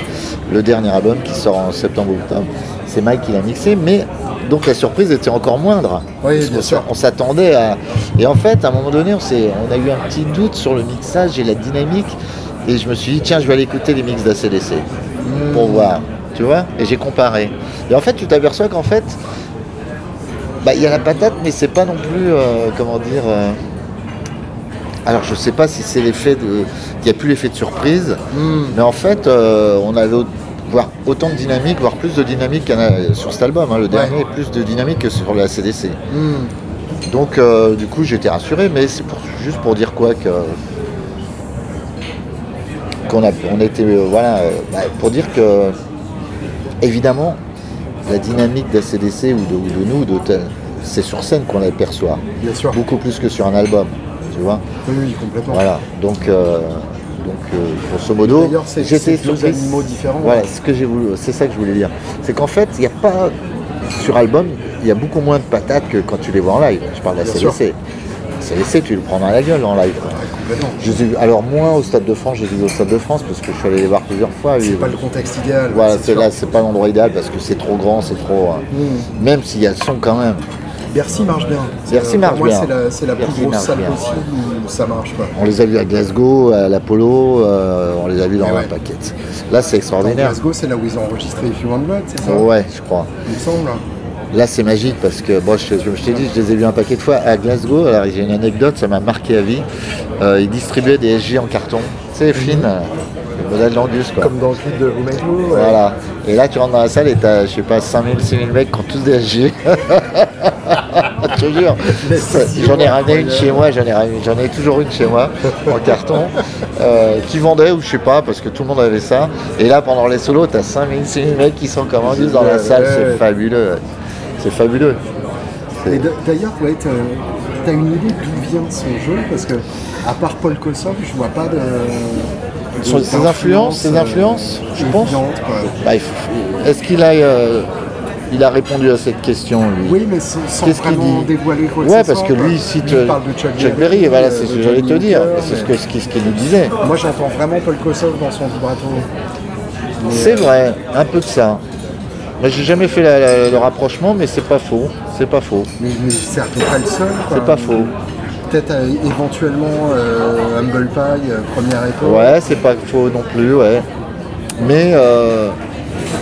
le dernier album qui sort en septembre ou octobre, c'est Mike qui l'a mixé, mais donc la surprise était encore moindre. Oui, bien sûr. On s'attendait à. Et en fait, à un moment donné, on, on a eu un petit doute sur le mixage et la dynamique. Et je me suis dit, tiens, je vais aller écouter les mix d'ACDC pour voir. Tu vois Et j'ai comparé. Et en fait, tu t'aperçois qu'en fait, bah, il y a la patate, mais c'est pas non plus, euh, comment dire. euh, Alors, je sais pas si c'est l'effet de. Il n'y a plus l'effet de surprise, mais en fait, euh, on avait voire autant de dynamique, voire plus de dynamique qu'il y en a sur cet album. hein. Le dernier, plus de dynamique que sur la CDC. Hmm. Donc euh, du coup j'étais rassuré, mais c'est pour- juste pour dire quoi que qu'on a on était euh, voilà euh, bah, pour dire que évidemment la dynamique d'ACDC ou de, ou de nous de tel- c'est sur scène qu'on la perçoit Bien sûr. beaucoup plus que sur un album tu vois Oui, oui, complètement. voilà donc donc euh, grosso modo j'étais surpris. animaux différents. Voilà, ce que j'ai voulu, c'est ça que je voulais dire. C'est qu'en fait, il n'y a pas sur album, il y a beaucoup moins de patates que quand tu les vois en live. Je parle de la. La CDC, tu le prends dans la gueule en live. Je les ai alors moins au Stade de France, j'ai vu au Stade de France parce que je suis allé les voir plusieurs fois. C'est pas le contexte idéal. voilà, c'est là, c'est pas l'endroit idéal parce que c'est trop grand, c'est trop. euh, Hmm. Même s'il y a le son quand même. Bercy marche bien. Bercy marche moi, bien. c'est la, la plus grosse salle possible où ça marche. Quoi. On les a vus à Glasgow, à l'Apollo, euh, on les a vus dans un ouais. paquet. Là, c'est Dans extraordinaire. Glasgow, c'est là où ils ont enregistré If You Want Blood, c'est ça? Ouais, je crois. Il me semble. Là, c'est magique parce que, bon, je, je- je t'ai dit, je les ai vus un paquet de fois à Glasgow. Alors, j'ai une anecdote, ça m'a marqué à vie. Euh, ils distribuaient des SG en carton. Tu sais, fine, euh, le modèle d'Angus, quoi. Comme dans le clip de ouais. Voilà. Et là, tu rentres dans la salle et t'as, je sais pas, 5000, 6000 mecs qui ont tous des SG. je te jure. J'en ai ramené une chez moi, j'en ai, ramené- j'en ai toujours une chez moi, en carton, euh, qui vendait ou je sais pas, parce que tout le monde avait ça. Et là, pendant les solos, t'as 5000, 6000 mecs qui sont comme dans la salle, c'est fabuleux. C'est fabuleux. D'ailleurs, ouais, t'as une idée d'où vient son jeu? Parce que, à part Paul Kossoff, je vois pas de. ses influences, ses euh, influences, je pense. Bah, Est-ce qu'il a, euh, il a répondu à cette question, lui Oui, mais sans, sans Qu'est-ce qu'il vraiment dit dévoiler quoi Ouais, ce parce que quoi. lui, il cite Lui, il euh, parle de Chuck, Chuck Berry, et voilà, c'est ce euh, que j'allais te dire. C'est ce mais- que- ce qu'il ce nous disait. Moi, j'entends vraiment Paul Kossoff dans son vibrato. C'est euh, vrai, un peu de ça. Moi, j'ai jamais fait la- la- le rapprochement, mais c'est pas faux. C'est pas faux. Mais, mais c'est à peu près le seul. C'est pas faux. Peut-être euh, éventuellement euh, Humble Pie, euh, première époque. Ouais, c'est pas faux non plus, ouais. Mais euh,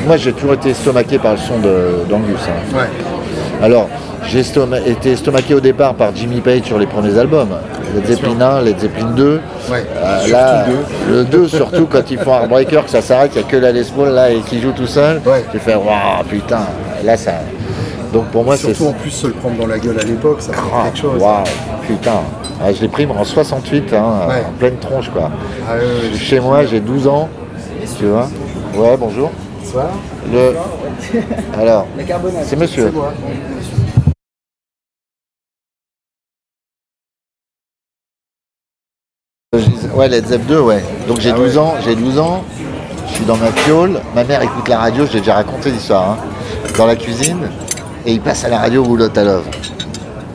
moi, j'ai toujours été estomaqué par le son d'Angus. hein. Ouais. Alors, j'ai estoma- été estomaqué au départ par Jimmy Page sur les premiers albums. Led Zeppelin 1, Led Zeppelin 2. Ouais. Euh, là, deux. le 2 surtout quand ils font Heartbreaker, que ça s'arrête, il n'y a que la Les Paul là et qui joue tout seul. Ouais. J'ai fait waouh putain, là ça. Donc pour moi c'est. Surtout en plus se le prendre dans la gueule à l'époque, ça fait Ah, quelque chose. Waouh, putain. Ah, je l'ai pris en 68, hein, Ouais. en pleine tronche quoi. Ah, Chez moi, j'ai 12 ans, tu vois. Ouais, bonjour. Bonsoir. Le... Alors, c'est monsieur. Ouais, Led Zepp 2, ouais. Donc j'ai Ah 12 ouais. ans, j'ai 12 ans, je suis dans ma fiole, ma mère écoute la radio, j'ai déjà raconté l'histoire, hein, dans la cuisine, et il passe à la radio Roulotte à Love.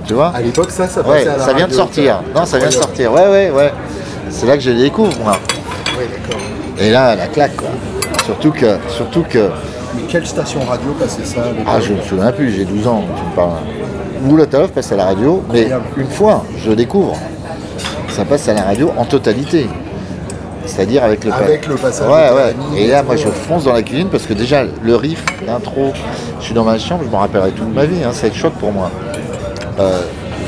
Tu vois? À l'époque, ça, ça Ouais, passait à la ça vient de sortir. Non, ça vient de sortir. Ouais, ouais, ouais. C'est là que je les découvre, moi. Ouais, d'accord. Et là, la claque, quoi. Surtout que, surtout que, Mais quelle station radio passait ça ah, je me souviens plus, j'ai 12 ans, tu me parles. Love passe à la radio, mais Incroyable. une fois, je découvre. Ça passe à la radio en totalité. C'est-à-dire avec le pa- Avec le passage Ouais, ouais. Et là, moi, je fonce dans la cuisine parce que déjà, le riff, l'intro, je suis dans ma chambre, je m'en rappellerai toute ma vie, hein, ça va être choc pour moi. Euh,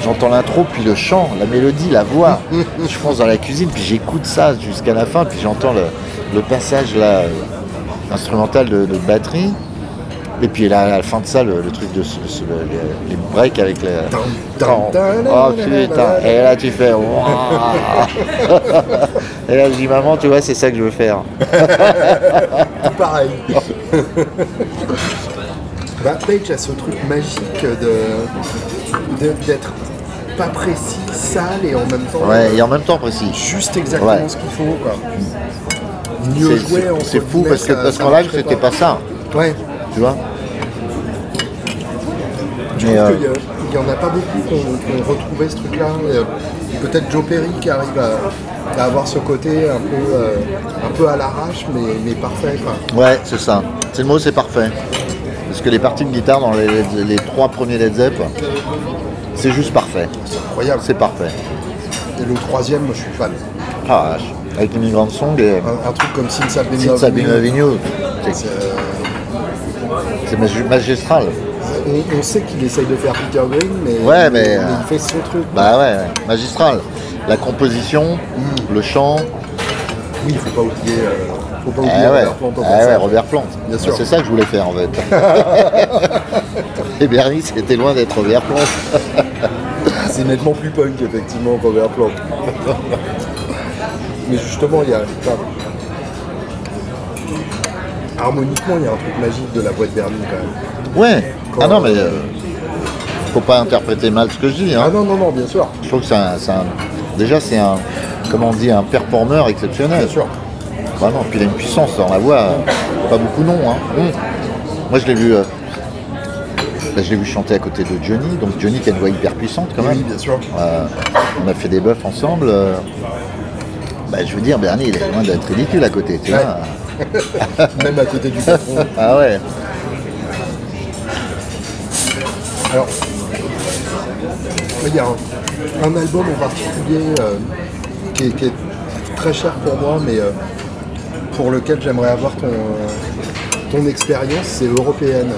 J'entends l'intro, puis le chant, la mélodie, la voix. je fonce dans la cuisine, puis j'écoute ça jusqu'à la fin, puis j'entends le, le passage là, euh, instrumental de, de batterie. Et puis là, à la fin de ça, le, le truc de ce- ce- le- les, breaks avec les. Oh putain! Et là, tu fais. Et là, je dis, maman, tu vois, c'est ça que je veux faire. Tout pareil. bah, Page a ce truc magique de de- d'être pas précis, sale et en même temps Ouais, et en même temps précis. juste exactement Ouais. ce qu'il faut. Quoi. Mieux C'est- joué c'est- C'est fou parce que parce qu'en live, c'était pas ça, Ouais. tu vois. Je Mais, trouve euh, qu'il y a- il y en a pas beaucoup qui ont, retrouvé ce truc-là. Peut-être Joe Perry qui arrive à, à avoir ce côté un peu, euh, un peu à l'arrache, mais, mais parfait. Quoi. Ouais, c'est ça. C'est le mot, c'est parfait. Parce que les parties de guitare dans les, les trois premiers Led Zepp, c'est juste parfait. Incroyable. C'est parfait. Et le troisième, moi, je suis fan. Ah. Avec l'immigrant song et Un, un truc comme Loving You. c'est, euh, magistral. On, on sait qu'il essaye de faire Peter Green, mais, Ouais, mais, euh, il fait son truc. Bah ouais, ouais, magistral. La composition, le chant, Oui, il faut pas oublier, euh, faut pas eh oublier ouais, Robert Plant au eh passage. ouais, Robert Plant. Bien Bah, sûr. C'est ça que je voulais faire en fait. Et Bernie, c'était loin d'être Robert Plant. C'est nettement plus punk, effectivement, Robert Plant. Mais justement, il y a. enfin, harmoniquement, il y a un truc magique de la voix de Bernie quand même. Ouais. Ah non, mais euh, faut pas interpréter mal ce que je dis. Ah Hein. non, non, non, bien sûr. Je trouve que c'est un, déjà c'est un, comment on dit, un performeur exceptionnel. Bien sûr. Vraiment. Puis il a une puissance dans la voix, euh, pas beaucoup non. Hein. Mm. Moi je l'ai vu, euh, bah, je l'ai vu chanter à côté de Johnny. Donc Johnny qui a une voix hyper puissante quand même. Oui, bien sûr. Euh, on a fait des buffs ensemble. euh, bah, je veux dire, Bernie, il est loin d'être ridicule à côté, tu Ouais. vois. Même à côté du patron. Ah ouais. Alors, il y a un, un album en particulier euh, qui, est, qui est très cher pour moi, mais euh, pour lequel j'aimerais avoir ton, ton expérience, c'est européenne.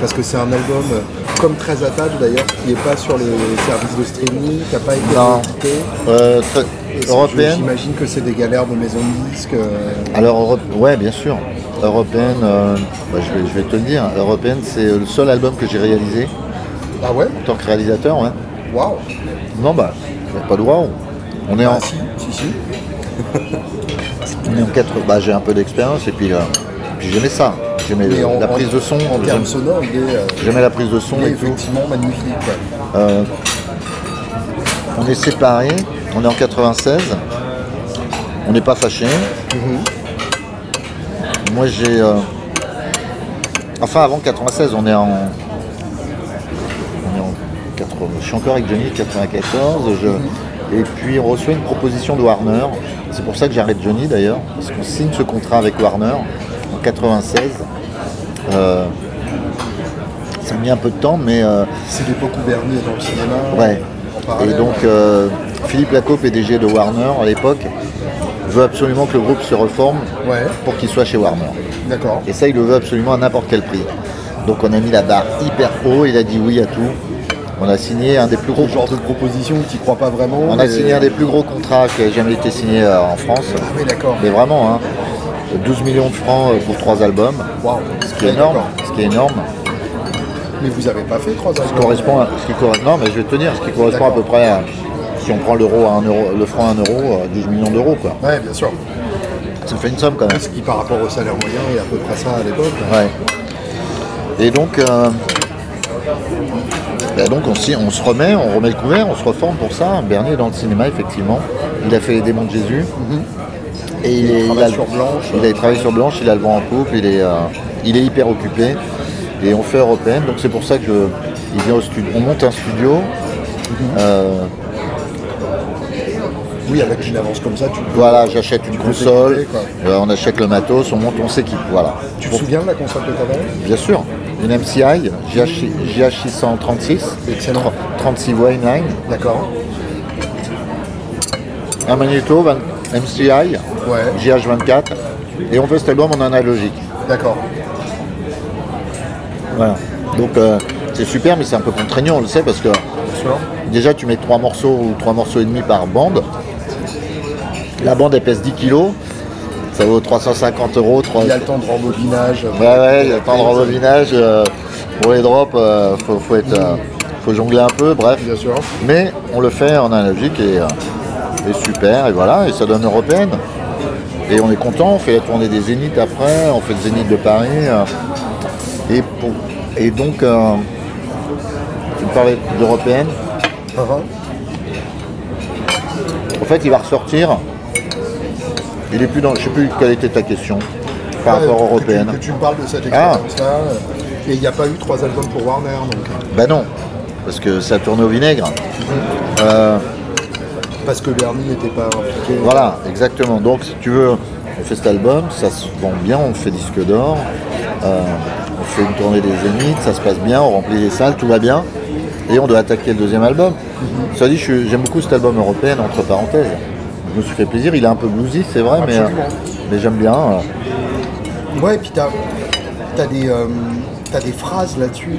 Parce que c'est un album, euh, comme très attache d'ailleurs, qui n'est pas sur les services de streaming, qui n'a pas été. Euh, c'est- européenne. J'imagine que c'est des galères de maison de disques. euh, Alors, Europe- ouais, bien sûr. Européenne, euh, bah, je, vais, je vais te le dire. Européenne, c'est le seul album que j'ai réalisé Ah ouais en tant que réalisateur. Ouais. Waouh Non, bah, pas de wow. On est en, Ah si, si, si. on est en quatre. Bah, j'ai un peu d'expérience et puis, euh, puis j'aimais ça. J'aimais en- la prise de son. En termes sonores, il est, euh, J'aimais la prise de son il est et tout. effectivement magnifique. ouais. On est séparés. On est en 96. On n'est pas fâchés. Moi, j'ai. euh, Enfin, avant 96, on est en. On est en 80 Je suis encore avec Johnny 94. je- Et puis, on reçoit une proposition de Warner. C'est pour ça que j'arrête Johnny d'ailleurs. Parce qu'on signe ce contrat avec Warner en 96. Euh, Ça a mis un peu de temps, mais. euh, C'est l'époque où Bernie est dans le cinéma. Ouais. Et donc euh, Philippe Laco, PDG de Warner à l'époque, veut absolument que le groupe se reforme Ouais, pour qu'il soit chez Warner. d'accord. Et ça, il le veut absolument à n'importe quel prix. Donc on a mis la barre hyper haut, il a dit oui à tout. On a signé un des plus gros genre de proposition tu crois pas vraiment. on a signé un des plus gros contrats qui a jamais été signé euh, en France. Ah oui, d'accord. Mais vraiment, hein, 12 millions de francs euh, pour trois albums, ce qui est énorme. Ce qui est énorme. Mais vous avez pas fait trois albums. Ce correspond à, ce qui correspond, non, mais je vais te dire, ce qui correspond à peu près à, si on prend l'euro à 1 euro, le franc à 1 euro, euh, 12 millions d'euros, quoi. Ouais, bien sûr. Ça fait une somme quand même. Ce qui, par rapport au salaire moyen, est à peu près ça à l'époque. Ouais. Et donc, euh, bah donc on, se remet, on remet le couvert, on se reforme pour ça. Bernier est dans le cinéma, effectivement. Il a fait Les démons de Jésus. Et il, est- il travaille a, sur Blanche. il a travaillé sur Blanche, il a le vent en poupe, il est, euh, il est hyper occupé. Et on fait européenne, donc c'est pour ça que je- il vient au studio. On monte un studio. euh, Oui, avec une avance comme ça, tu peux. voilà, j'achète une console, euh, on achète le matos, on monte, on s'équipe. Voilà. Tu te souviens de la console que t'avais Bien sûr, une MCI, GH, GH636, Excellent. tr- 36 voix inline, D'accord. un magnéto, 20 MCI, Ouais. GH24, et on fait cet album en analogique. D'accord. Voilà. Donc euh, c'est super, mais c'est un peu contraignant, on le sait, parce que déjà tu mets trois morceaux ou trois morceaux et demi par bande. La bande elle pèse 10 kilos, ça vaut 350 euros. 3... Il y a le temps de rembobinage. Ouais, ouais, il y a le temps de rembobinage. euh, pour les drops, euh, faut, faut, être, euh, faut jongler un peu, bref. Bien sûr. Mais on le fait en analogique et, et super, et voilà, et ça donne européenne. Et on est content, on fait la tournée des Zéniths après, on fait le Zénith de Paris. et, pour- et donc, tu me parlais d'européenne. Ah. En fait, il va ressortir. Il est plus dans. Je sais plus quelle était ta question par Ouais, rapport que tu- européenne. Que tu me parles de cette Ah. expérience-là. euh, Et il n'y a pas eu trois albums pour Warner, donc. Ben non, parce que ça tourne au vinaigre. Euh, Parce que Bernie n'était pas impliqué. Voilà, exactement. Donc, si tu veux, on fait cet album, ça se vend bien, on fait disque d'or, euh, on fait une tournée des Zéniths, ça se passe bien, on remplit les salles, tout va bien, et on doit attaquer le deuxième album. Ça dit, j'aime beaucoup cet album européen, entre parenthèses. Je me suis fait plaisir, il est un peu bluesy, c'est vrai, mais, Absolument. mais j'aime bien. euh. Ouais, et puis t'as. des, euh, des phrases là-dessus.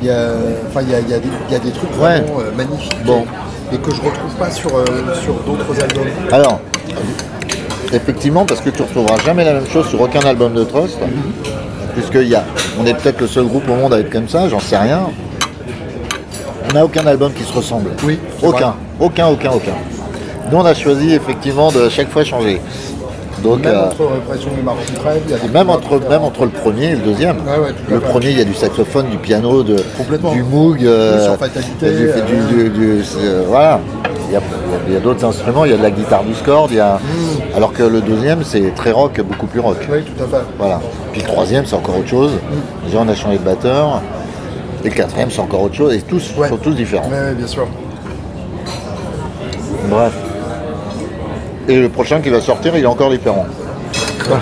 Il y a, enfin, il y a, y a des, il y a des trucs Ouais. vraiment euh, magnifiques Bon. et, et que je retrouve pas sur, euh, sur d'autres albums. Alors, effectivement, parce que tu retrouveras jamais la même chose sur aucun album de Trust, puisqu'il y a, on est peut-être le seul groupe au monde à être comme ça, j'en sais rien. On n'a aucun album qui se ressemble. Oui, Aucun, aucun, aucun, aucun. Nous, on a choisi effectivement de chaque fois changer. Donc, Même euh, entre Répression et Martin Trèves, il y a des et même entre, différents. même entre le premier et le deuxième. Ouais, ouais, le fait. premier, il y a du saxophone, du piano, de, du moog, euh, Oui, sur Fatalité, il y a du- euh, du- du- voilà. Il y a, il y a d'autres instruments, il y a de la guitare discord, il y a, Mm. alors que le deuxième, c'est très rock, beaucoup plus rock. Oui, tout à fait. Voilà. Puis le troisième, c'est encore autre chose. Mm. Déjà, on a changé de batteur. Et le quatrième, c'est encore autre chose. Et tous Ouais. sont tous différents. Ouais, bien sûr. Bref. Et le prochain qui va sortir, il est encore différent.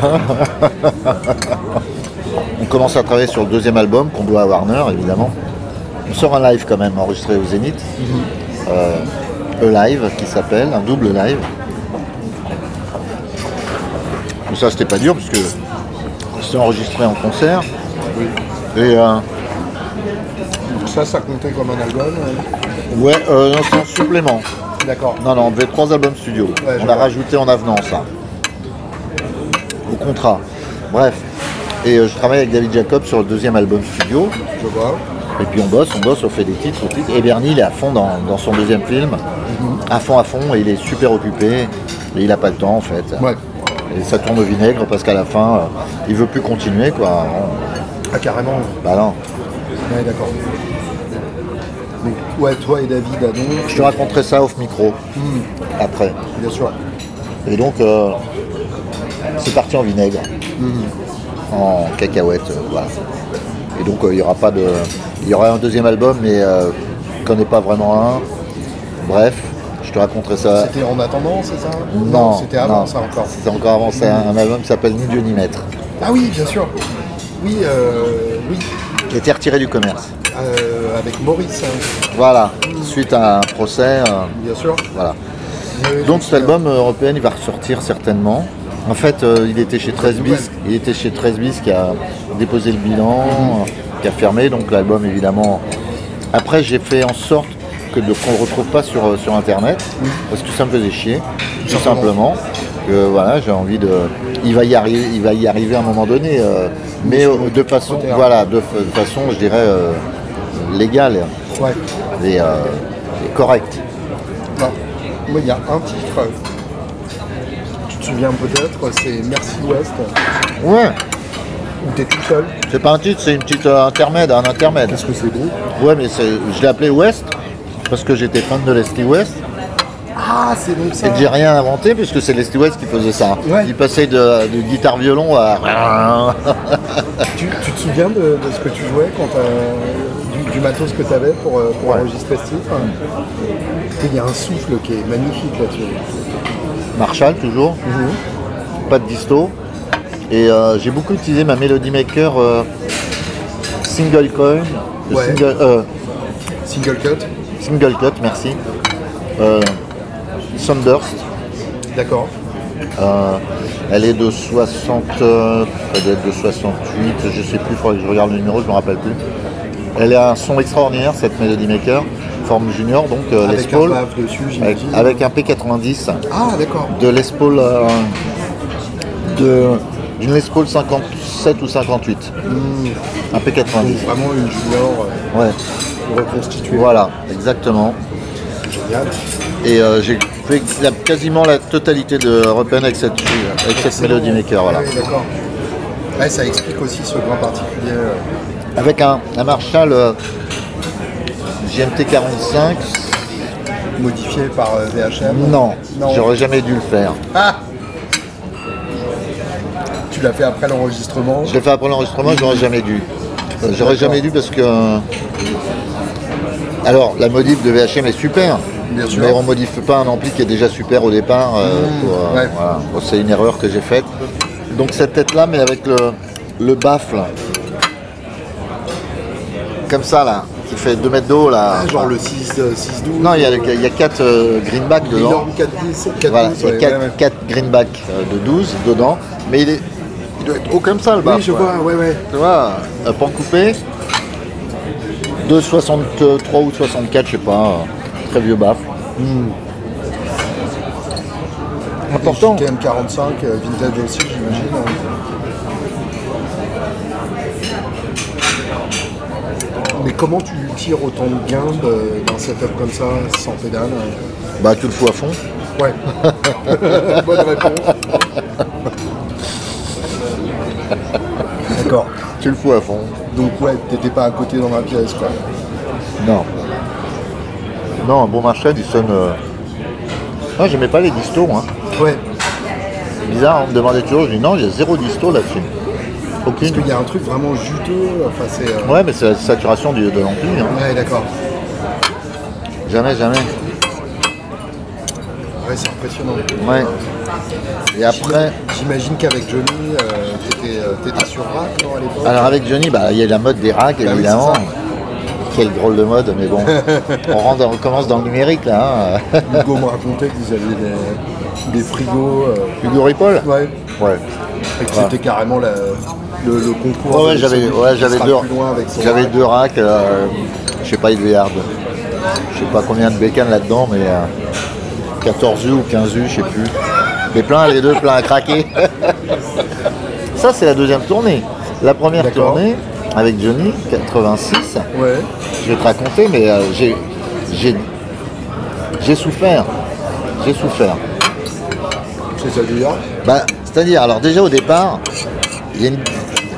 On commence à travailler sur le deuxième album qu'on doit à Warner, évidemment. On sort un live quand même, enregistré au Zénith. Euh, un live qui s'appelle, un double live. Mais ça, c'était pas dur, parce que c'est enregistré en concert. Et euh, ça, ça comptait comme un album. euh, ouais, euh, c'est un supplément. D'accord. Non, non, on devait trois albums studio. Ouais, on a vois. rajouté en avenant ça. Au contrat. Bref. Et euh, je travaille avec David Jacob sur le deuxième album studio. Je vois. Et puis on bosse, on bosse, on fait des titres, titres. Et Bernie, il est à fond dans, dans son deuxième film. Mhm. À fond, à fond. Et il est super occupé. Et il n'a pas le temps en fait. Ouais. Et ça tourne au vinaigre parce qu'à la fin, euh, il veut plus continuer quoi. Ah, carrément. Bah non. Ouais, d'accord. Ouais, toi et David, donc, Je te raconterai ça off micro. Après. bien sûr. Et donc, euh, c'est parti en vinaigre, en cacahuète, euh, voilà. Et donc, euh, il y aura pas de, il y aura un deuxième album, mais euh, connais pas vraiment un. Bref, je te raconterai ça. C'était en attendant, c'est ça? Non, c'était avant non, ça encore. C'était encore avant. C'est un, un album qui s'appelle Ni Dieu ni Maître, Ah oui, bien sûr. Oui, euh, oui. qui a été retiré du commerce. Euh, avec Maurice, hein, Voilà. Suite à un procès, euh, bien sûr. voilà. Euh, Donc cet album euh, européen, il va ressortir certainement. En fait, euh, il était chez 13 bis, il était chez 13 bis qui a déposé le bilan, euh, qui a fermé, donc l'album évidemment. Après, j'ai fait en sorte que de qu'on le retrouve pas sur, euh, sur internet, parce que ça me faisait chier, tout simplement. Que, voilà, j'ai envie de. Il va y arriver, il va y arriver à un moment donné, euh, mais euh, de façon, voilà, de façon, je dirais euh, Ouais. et, euh, et correcte. Non. Moi, il y a un titre. Tu te souviens peut-être, c'est Merci West, Ouais. où t'es tout seul. C'est pas un titre, c'est une petite euh, intermède, un intermède. Qu'est-ce que c'est beau Ouais, mais je l'ai appelé West parce que j'étais fan de Leslie West Ah, c'est donc ça. et j'ai rien inventé puisque c'est Leslie West qui faisait ça. Ouais. Il passait de, de guitare violon à. Tu, tu te souviens de, de ce que tu jouais quand t'as- du, matos que tu avais pour, euh, pour Ouais. enregistrer ce titre Il y a un souffle qui est magnifique là-dessus. Marshall toujours, pas de disto. Et euh, j'ai beaucoup utilisé ma Melody Maker euh, single coin, Ouais. single, euh, Single cut, single cut, merci. Sunburst. d'accord. Elle est de 60, euh, elle doit être de 68, je sais plus, il faudrait que je regarde le numéro, je me rappelle plus. Elle a un son extraordinaire, cette Melody Maker, forme junior, donc euh, Les Avec un Paul, dessus, avec, avec un P90 Ah, d'accord. de Les Paul, euh, de, d'une Les Paul 57 ou 58, un Donc P90. vraiment une junior Ouais, euh, reconstituée. voilà, exactement. Génial. Et euh, j'ai fait la- quasiment la totalité de European avec cette, avec cette Melody Maker, voilà. Ouais, d'accord. Ouais, ça explique aussi ce grain particulier. euh, Avec un, un Marshall euh, GMT 45, modifié par euh, VHM. non, Non. j'aurais jamais dû le faire. Ah Tu l'as fait après l'enregistrement. Je l'ai fait après l'enregistrement, j'aurais jamais dû. Euh, J'aurais jamais dû parce que. Alors, la modif de VHM est super, Bien sûr. mais on modifie pas un ampli qui est déjà super au départ. euh, ouais. voilà. Bon, C'est une erreur que j'ai faite. Donc cette tête-là, mais avec le, le baffle, comme ça là, qui fait 2 mètres d'eau là. Ah, genre le 6, euh, 6 12. Non, il y a, il y a 4 greenbacks dedans. L'énorme 4 10, 4 Voilà, 12, il y a ouais, 4, ouais, ouais. greenbacks euh, de 12 dedans, mais il est Il doit être haut comme ça le bas. Oui, je vois, ouais, ouais. Tu vois, un pan coupé. 2,63 ou 64, je sais pas. Très vieux baffle. Important. TM 45, euh, vintage aussi, j'imagine. Comment tu tires autant de gains de- d'un setup comme ça, sans pédale Bah, tu le fous à fond. Ouais. Bonne réponse. D'accord. Tu le fous à fond. Donc ouais, t'étais pas à côté dans la pièce quoi. Non. Non, un bon Marshall, il sonne. euh, Moi, j'aimais pas les distos, hein. Ouais. Bizarre, on me demandait toujours, je dis non, j'ai zéro disto là-dessus. Parce qu'il y a un truc vraiment juteux, enfin c'est... euh, Ouais, mais c'est la saturation du- de l'ampli. hein. Ouais, d'accord. Jamais, jamais. Ouais, c'est impressionnant. Ouais. Et après, J'imagine qu'avec Johnny, euh, t'étais, euh, t'étais sur rack, non, à l'époque? Alors avec Johnny, bah, il y a la mode des racks, Bah oui, évidemment. c'est Quelle drôle de mode, mais bon. on, rentre, on commence dans le numérique, là. Hein. Hugo me racontait que vous aviez des, des frigos... euh, Hugo Ripoll? Ouais. Ouais. Et que c'était carrément la- le, le concours. Ouais, ouais, j'avais ouais, deux, j'avais deux racks. euh, je sais pas, il devait y avoir de- je sais pas combien de bécanes là-dedans, mais euh, 14 U ou 15 U, je sais plus. Mais plein, les deux plein à craquer. Ça, c'est la deuxième tournée. La première tournée avec Johnny, 86. Ouais. Je vais te raconter, mais euh, j'ai, j'ai, j'ai souffert. J'ai souffert. C'est-à-dire Bah, c'est-à-dire, alors déjà au départ, il y a une-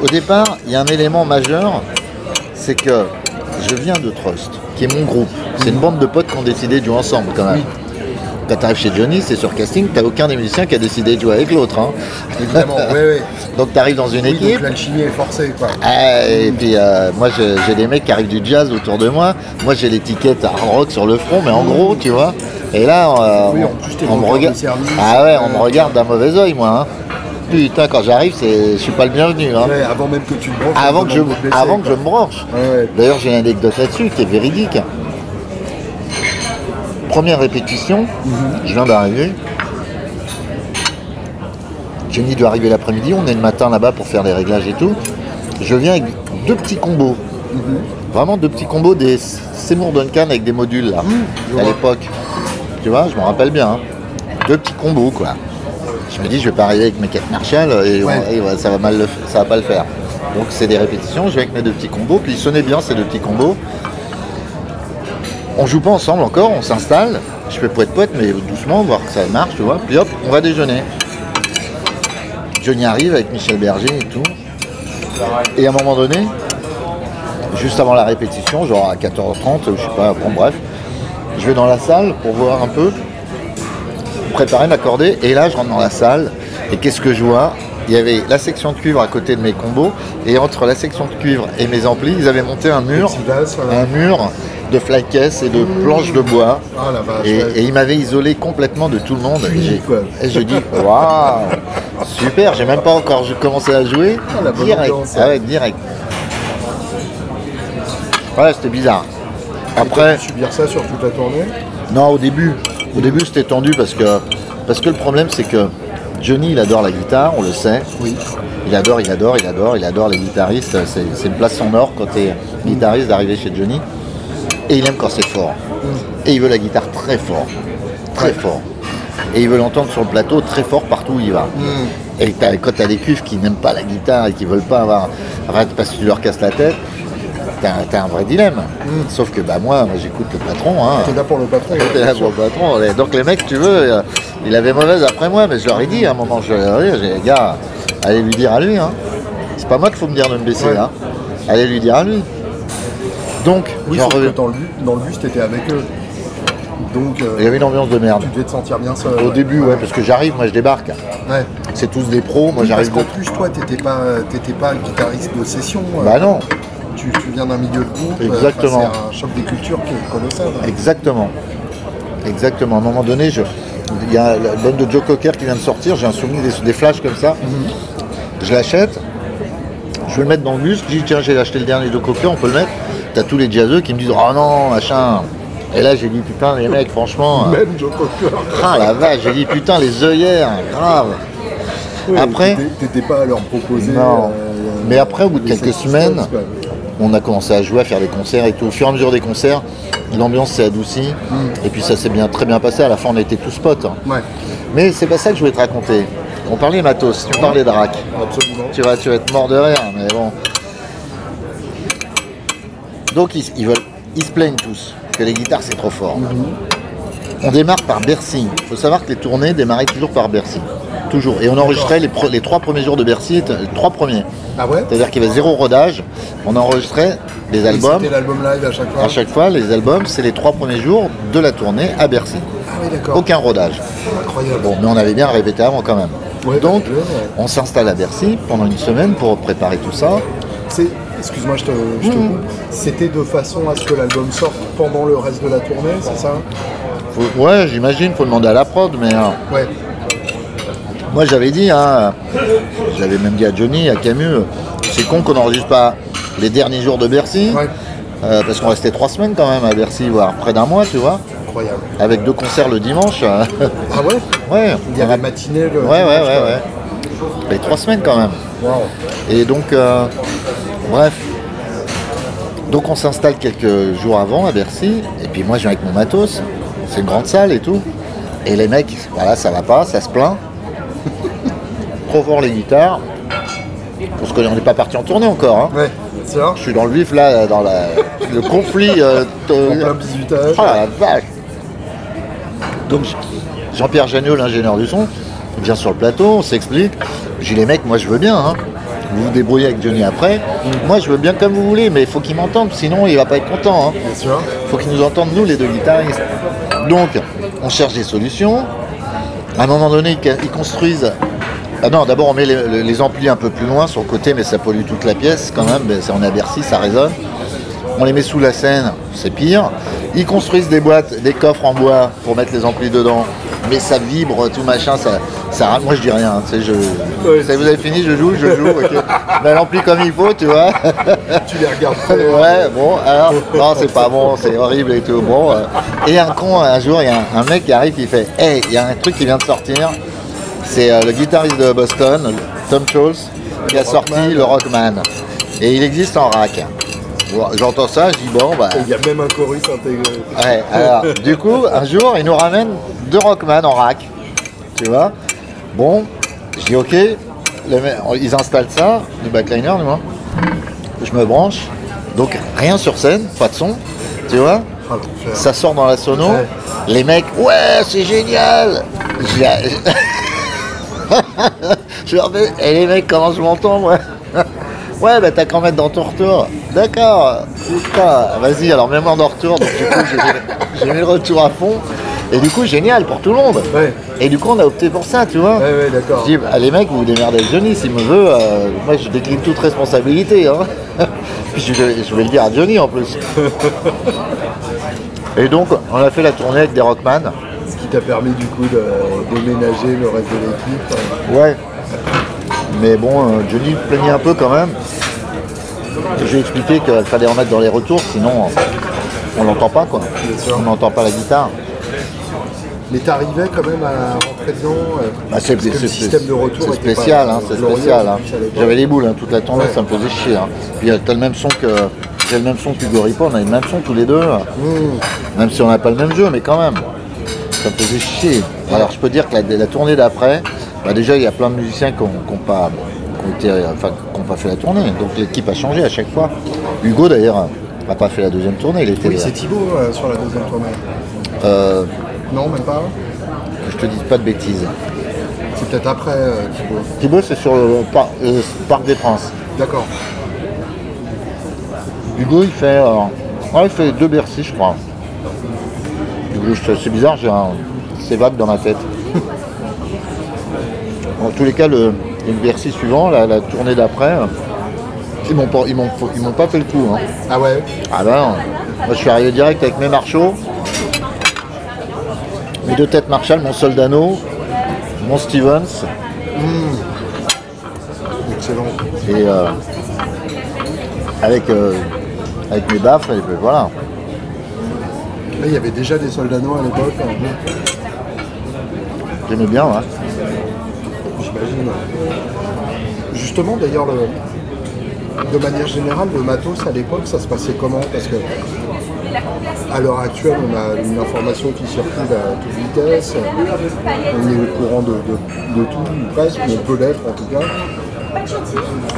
au départ, il y a un élément majeur, c'est que je viens de Trust, qui est mon groupe. C'est une bande de potes qui ont décidé de jouer ensemble quand même. Quand tu arrives chez Johnny, c'est sur casting, t'as aucun des musiciens qui a décidé de jouer avec l'autre. hein. Évidemment, oui, oui. Donc tu arrives dans une Oui, équipe, donc l'alchimie est forcée, quoi. ah, et puis euh, moi j'ai des mecs qui arrivent du jazz autour de moi. Moi j'ai l'étiquette hard rock sur le front, mais en gros, tu vois. Et là, euh, Oui, on- me regarde. Ah ouais, on Euh, me regarde d'un mauvais oeil, moi. hein. Putain, quand j'arrive, c'est, je suis pas le bienvenu. hein. Ouais, avant même que tu te branches. Avant que je, avant que je me branche. Ouais. D'ailleurs, j'ai une anecdote là-dessus qui est véridique. Première répétition, je viens d'arriver. Johnny doit arriver l'après-midi, on est le matin là-bas pour faire les réglages et tout. Je viens avec deux petits combos. Vraiment deux petits combos des Seymour Duncan avec des modules là, je à l'époque. Tu vois, je me rappelle bien. hein. Deux petits combos quoi. Je me dis, je vais pas arriver avec mes 4 Marshall et, Ouais. et ouais, ça va mal le ça va pas le faire. Donc c'est des répétitions, je vais avec mes deux petits combos, puis ils sonnaient bien ces deux petits combos. On joue pas ensemble encore, on s'installe. Je fais poète poète, mais doucement, voir que ça marche, tu vois. Puis hop, on va déjeuner. Johnny arrive avec Michel Berger et tout. Et à un moment donné, juste avant la répétition, genre à 14h30, je sais pas, bon bref, je vais dans la salle pour voir un peu, préparer, m'accorder, et là je rentre dans la salle, et qu'est-ce que je vois? Il y avait la section de cuivre à côté de mes combos, et entre la section de cuivre et mes amplis, ils avaient monté un mur, voilà. un mur de flycaisse et de planches de bois. Ah vache. Et, ouais. et il m'avait isolé complètement de tout le monde. Et je dis, waouh, super, j'ai même pas encore commencé à jouer. Ah, direct. Ah ouais, direct. Ouais, c'était bizarre. Après, dû subir ça sur toute la tournée? Non, au début, au début c'était tendu parce que, parce que le problème c'est que Johnny il adore la guitare, on le sait. Oui. Il adore, il adore, il adore, il adore les guitaristes. C'est c'est une place en or quand tu es guitariste d'arriver chez Johnny. Et il aime quand c'est fort. Et il veut la guitare très fort. Très fort. Et il veut l'entendre sur le plateau très fort partout où il va. Et t'as- quand tu as des cuves qui n'aiment pas la guitare et qui veulent pas avoir. Arrête parce que tu leur casses la tête, t'as as un vrai dilemme. Sauf que bah moi, moi, j'écoute le patron. Hein. T'es là pour le patron. T'es là pour le patron. Et Donc les mecs, tu veux, euh, il avait mauvaise après moi, mais je leur ai dit à un moment, je leur ai dit, les gars, allez lui dire à lui. Hein. C'est pas moi qu'il faut me dire de me baisser. Ouais. Hein. Allez lui dire à lui. Donc, Oui, que dans le, bus, dans le bus, t'étais avec eux. Donc, euh, Il y avait une ambiance de merde. tu devais te sentir bien seul. Au début, ouais, parce que j'arrive, moi je débarque. Ouais. C'est tous des pros, moi Oui, parce j'arrive qu'en plus, toi, t'étais pas, pas guitariste de session. euh, Bah non, tu, tu viens d'un milieu de groupe. euh, Exactement. enfin, c'est un choc des cultures qui est colossal. hein. exactement. Exactement. À un moment donné, je... il y a la bonne de Joe Cocker qui vient de sortir, j'ai un souvenir des, des flashs comme ça. Je l'achète, je vais le mettre dans le bus, je dis tiens j'ai acheté le dernier Joe Cocker, on peut le mettre. T'as tous les jazzeux qui me disent oh non, machin. Et là j'ai dit putain les mecs franchement. euh, Même Joe Cocker. Ah la vache, j'ai dit putain les œillères, grave. Ouais, après, t'étais- pas à leur proposer. Non. euh, Mais après, au bout de quelques semaines. On a commencé à jouer, à faire des concerts et tout. Au fur et à mesure des concerts, l'ambiance s'est adoucie. Mm. Et puis ça s'est bien, très bien passé. À la fin, on était tous potes. hein. Ouais, Mais c'est pas ça que je voulais te raconter. On parlait matos, tu parlais de rack. absolument. Tu vas, tu vas être mort de rire, mais bon. Donc ils, ils veulent, ils se plaignent tous que les guitares c'est trop fort. On démarre par Bercy. Il faut savoir que les tournées démarraient toujours par Bercy. Toujours. Et on enregistrait les, les trois premiers jours de Bercy, les trois premiers. Ah ouais C'est-à-dire qu'il y avait zéro rodage. On enregistrait Et albums. C'était l'album live à chaque fois. À chaque fois, les albums, c'est les trois premiers jours de la tournée à Bercy. Ah oui, d'accord. Aucun rodage. Incroyable. Bon, mais on avait bien répété avant quand même. Ouais, Donc, bah, on s'installe à Bercy pendant une semaine pour préparer tout ça. C'est- Excuse-moi, je te, je te Mhm. coupe. C'était de façon à ce que l'album sorte pendant le reste de la tournée, c'est ça? Faut- ouais, j'imagine, faut demander à la prod, mais euh, Ouais. Moi j'avais dit, hein, j'avais même dit à Johnny, à Camus, c'est con qu'on n'enregistre pas les derniers jours de Bercy, Ouais. euh, parce qu'on restait trois semaines quand même à Bercy, voire près d'un mois, tu vois, Incroyable. avec deux concerts le dimanche. Ah ouais ouais, Il y avait matinée le. ouais, ouais, ouais, ouais. Et trois semaines quand même. Wow. Et donc, euh, bref. Donc on s'installe quelques jours avant à Bercy, et puis moi je viens avec mon matos, c'est une grande salle et tout. Et les mecs, voilà, ça va pas, ça se plaint. Trop fort les guitares. Parce qu'on n'est pas parti en tournée encore. hein. Ouais, c'est ça Je suis dans le vif là, dans la- le conflit. euh, En de- plein bisutage. Oh la vache Donc Jean-Pierre Janot, l'ingénieur du son, vient sur le plateau, on s'explique. J'ai les mecs, moi je veux bien, hein. vous vous débrouillez avec Johnny après. Moi je veux bien comme vous voulez, mais il faut qu'il m'entende, sinon il va pas être content. hein. Bien sûr. Il faut qu'il nous entende, nous les deux guitaristes. Donc on cherche des solutions. À un moment donné, ils construisent. Ah non, d'abord on met les, amplis un peu plus loin sur le côté, mais ça pollue toute la pièce quand même. Ça, on est à Bercy, ça résonne. On les met sous la scène, c'est pire. Ils construisent des boîtes, des coffres en bois pour mettre les amplis dedans. Mais ça vibre, tout machin, ça, ça moi je dis rien. tu sais, je, Ouais. ça, vous avez fini, je joue, je joue. ok. Ben, l'ampli comme il faut, tu vois. Tu les regardes ouais, bon, alors, non, c'est pas bon, c'est horrible et tout. Bon, euh, et un con, un jour, il y a un, un mec qui arrive qui fait Hey, il y a un truc qui vient de sortir. C'est euh, le guitariste de Boston, Tom Scholz, qui a sorti Rockman. le Rockman. Et il existe en rack. J'entends ça, je dis bon, bah. Il y a même un chorus intégré. Ouais, alors, du coup, un jour, il nous ramène deux Rockman en rack. Tu vois? Bon, je dis ok, le ils installent ça, du backliner, du moins. Je me branche, donc rien sur scène, pas de son, tu vois Ah. Ça sort dans la sono, les mecs, ouais, c'est génial Je- leur fais, et les mecs, comment je m'entends, moi Ouais, bah t'as qu'à en mettre dans ton retour. D'accord, putain, vas-y, alors mets-moi dans retour. Donc du coup, j'ai mis, j'ai mis le retour à fond. Et du coup, génial pour tout le monde. Ouais, Et du coup, on a opté pour ça, tu vois. ouais, ouais, d'accord. Je dis, bah, les mecs, vous vous démerdez avec Johnny, s'il me veut, euh, moi je décline toute responsabilité. Hein. Puis je, je vais le dire à Johnny en plus. Et donc, on a fait la tournée avec des Rockman. Ce qui t'a permis du coup de, de ménager le reste de l'équipe. euh, Ouais. Mais bon, euh, Johnny plaignait un peu quand même. J'ai expliqué qu'il fallait en mettre dans les retours, sinon on l'entend pas quoi. On n'entend pas la guitare. Mais t'arrivais quand même à rentrer dedans. euh, Bah, c'est que le système de retour c'est spécial, hein, c'est spécial. hein. J'avais les boules hein, toute la tournée, Ouais. ça me faisait chier. hein. Puis euh, t'as le même son que j'ai le même son qu'Hugo Ripa, on a le même son tous les deux. Mmh. Même si on n'a pas le même jeu, mais quand même, ça me faisait chier. Alors je peux dire que la, la tournée d'après, bah, déjà il y a plein de musiciens qui n'ont pas, été- enfin, pas fait la tournée, donc l'équipe a changé à chaque fois. Hugo d'ailleurs n'a pas fait la deuxième tournée, il était. Oui, c'est Thibaut euh, sur la deuxième tournée. euh, Non, même pas. que je te dis pas de bêtises. C'est peut-être après euh, Thibaut. Thibaut c'est sur le par- euh, Parc des Princes. D'accord. Hugo il fait, ouais, il fait deux Bercy je crois. C'est bizarre, j'ai un, c'est vague dans ma tête. En tous les cas, le, Bercy suivant, la, la tournée d'après, ils m'ont pas, ils m'ont, ils m'ont pas fait le coup. hein. Ah ouais Ah ben. Moi je suis arrivé direct avec mes marchaux, mes deux têtes Marshall, mon Soldano, mon Stevens Excellent. et euh, avec, euh, avec mes baffes, et puis voilà. Là, il y avait déjà des soldats noirs à l'époque. hein. J'aimais bien, ouais. j'imagine. Justement, d'ailleurs, le- de manière générale, le matos à l'époque, ça se passait comment? Parce que à l'heure actuelle, on a une information qui circule à toute vitesse. On est au courant de, de- de tout, ou presque, on peut l'être en tout cas.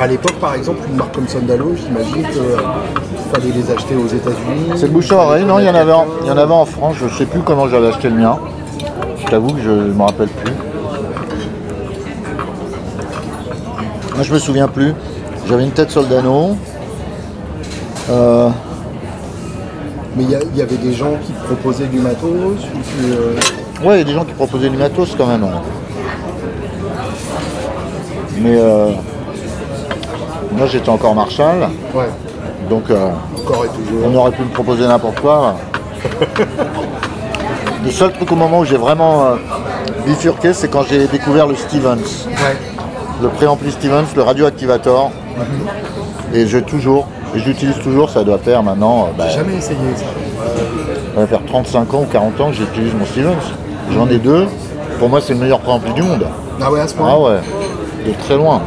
À l'époque, par exemple, une marque comme Sandalo, j'imagine qu'il fallait les acheter aux États-Unis. C'est le bouche à oreille, non, il y en avait en, il y en avait en France, je sais plus comment j'avais acheté le mien. Je t'avoue que je ne me rappelle plus. Moi je me souviens plus. J'avais une tête Soldano. Euh, Mais il y, avait des gens qui proposaient du matos ou qui, euh, Ouais, il y a des gens qui proposaient du matos quand même. Mais euh, moi j'étais encore Marshall, Ouais, donc euh, encore et toujours. on aurait pu me proposer n'importe quoi. le seul truc au moment où j'ai vraiment euh, bifurqué, c'est quand j'ai découvert le Stevens. Ouais. le préampli Stevens, le radioactivator. Et j'ai toujours, et j'utilise toujours, ça doit faire maintenant, bah, J'ai jamais essayé ça. ça va faire 35 ans ou 40 ans que j'utilise mon Stevens. J'en ai deux. Pour moi, c'est le meilleur préampli du monde. Ah ouais, à ce point Ah ouais, de très loin.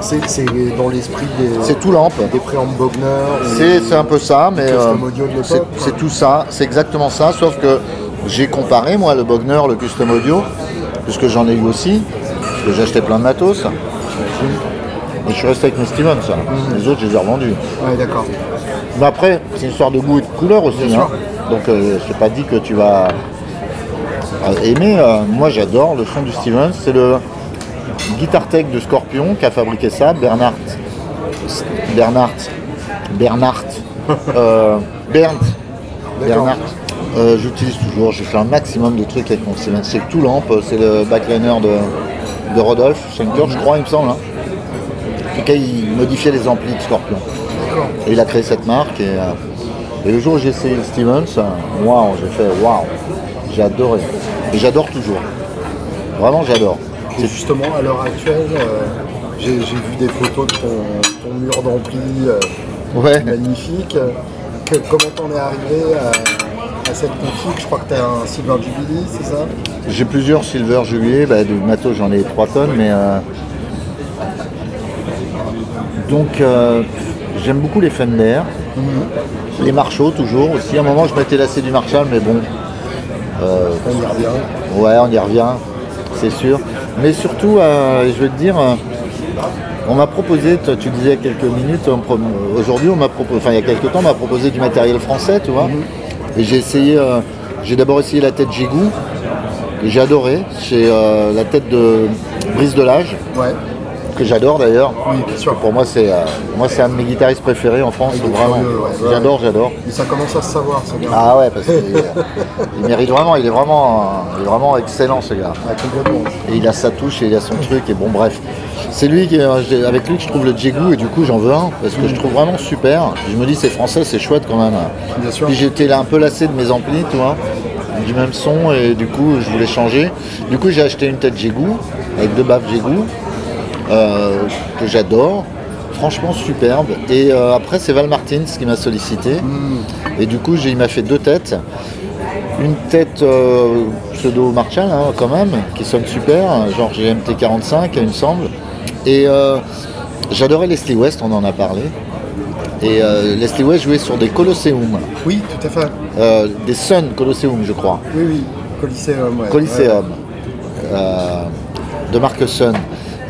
C'est c'est dans l'esprit des, C'est tout lampe. des préambles Bogner. C'est c'est un peu ça, mais Custom euh, audio de l'époque, c'est c'est tout ça, c'est exactement ça, sauf que j'ai comparé moi le Bogner, le custom audio, puisque j'en ai eu aussi, parce que j'ai acheté plein de matos. Et je suis resté avec mes Stevens, ça. Mhm. les autres je les ai revendus. Ouais, d'accord. Mais après, c'est une histoire de goût et de couleur aussi. Hein. Donc euh, t'ai pas dit que tu vas euh, aimer. euh, moi j'adore le son du Stevens. C'est le Guitar Tech de Scorpion qui a fabriqué ça, Bernard. Bernard. Bernard. euh, Bernd. Bernard. Euh, J'utilise toujours, j'ai fait un maximum de trucs avec mon. C'est tout lampe, c'est le backliner de, de Rodolphe Schenker, je crois, il me semble. hein. En tout cas, il modifiait les amplis de Scorpion. Et il a créé cette marque. Et, euh, et le jour où j'ai essayé le Stevens, euh, waouh, j'ai fait waouh, j'ai adoré. Et j'adore toujours. Vraiment, j'adore. Et justement, à l'heure actuelle, euh, j'ai vu des photos de ton, ton mur d'ampli euh, Ouais. magnifique. Que- comment t'en es arrivé à, à cette config? Je crois que tu as un Silver Jubilee, c'est ça? J'ai plusieurs Silver Jubilee, bah, de matos j'en ai 3 tonnes, mais euh, donc j'aime beaucoup les Fender, les Marshall toujours aussi. À un moment je m'étais lassé du Marshall, mais bon, On y revient. Ouais, on y revient, c'est sûr. Mais surtout, euh, je veux te dire, euh, on m'a proposé, tu disais il y a quelques minutes, aujourd'hui, on m'a proposé, enfin il y a quelques temps, on m'a proposé du matériel français, tu vois. Et j'ai essayé, euh, j'ai d'abord essayé la tête Gigou, que j'ai adoré. C'est euh, la tête de Brice Delage, Ouais. Que j'adore d'ailleurs. Oui, bien sûr. Pour moi, c'est euh, moi c'est un de mes guitaristes préférés en France, vraiment. ouais, ouais, J'adore, j'adore. Et ça commence à se savoir, ce gars. Ah ouais, parce qu'il il mérite vraiment, il est vraiment, euh, il est vraiment excellent ce gars. Ah, complètement. Et il a sa touche et il a son truc et bon bref. C'est lui qui, euh, avec lui que je trouve le Jigou et du coup j'en veux un parce que je trouve vraiment super. Je me dis c'est français, c'est chouette quand même. Bien sûr. Puis j'étais là un peu lassé de mes amplis, tu vois, du même son et du coup je voulais changer. Du coup j'ai acheté une tête Jigou avec deux baffes euh, que j'adore. Franchement superbe. Et euh, après c'est Val Martins qui m'a sollicité. Et du coup il m'a fait deux têtes. Une tête euh, pseudo Marshall hein, quand même, qui sonne super, genre GMT45 il me semble. Et euh, j'adorais Leslie West, on en a parlé. Et euh, Leslie West jouait sur des Colosseum, Oui, tout à fait. euh, des Sun Colosseum je crois, Oui, oui. Coliseum, ouais. Coliseum, euh, de marque Sun.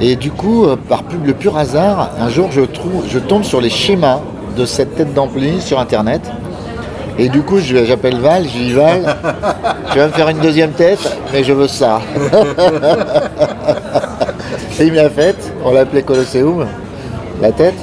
Et du coup, euh, par le pur hasard, un jour je, trouve, je tombe sur les schémas de cette tête d'ampli sur internet. Et du coup, j'appelle Val, je dis Val, tu vas me faire une deuxième tête, mais je veux ça. Et il me l'a faite, on l'appelait Colosseum, la tête.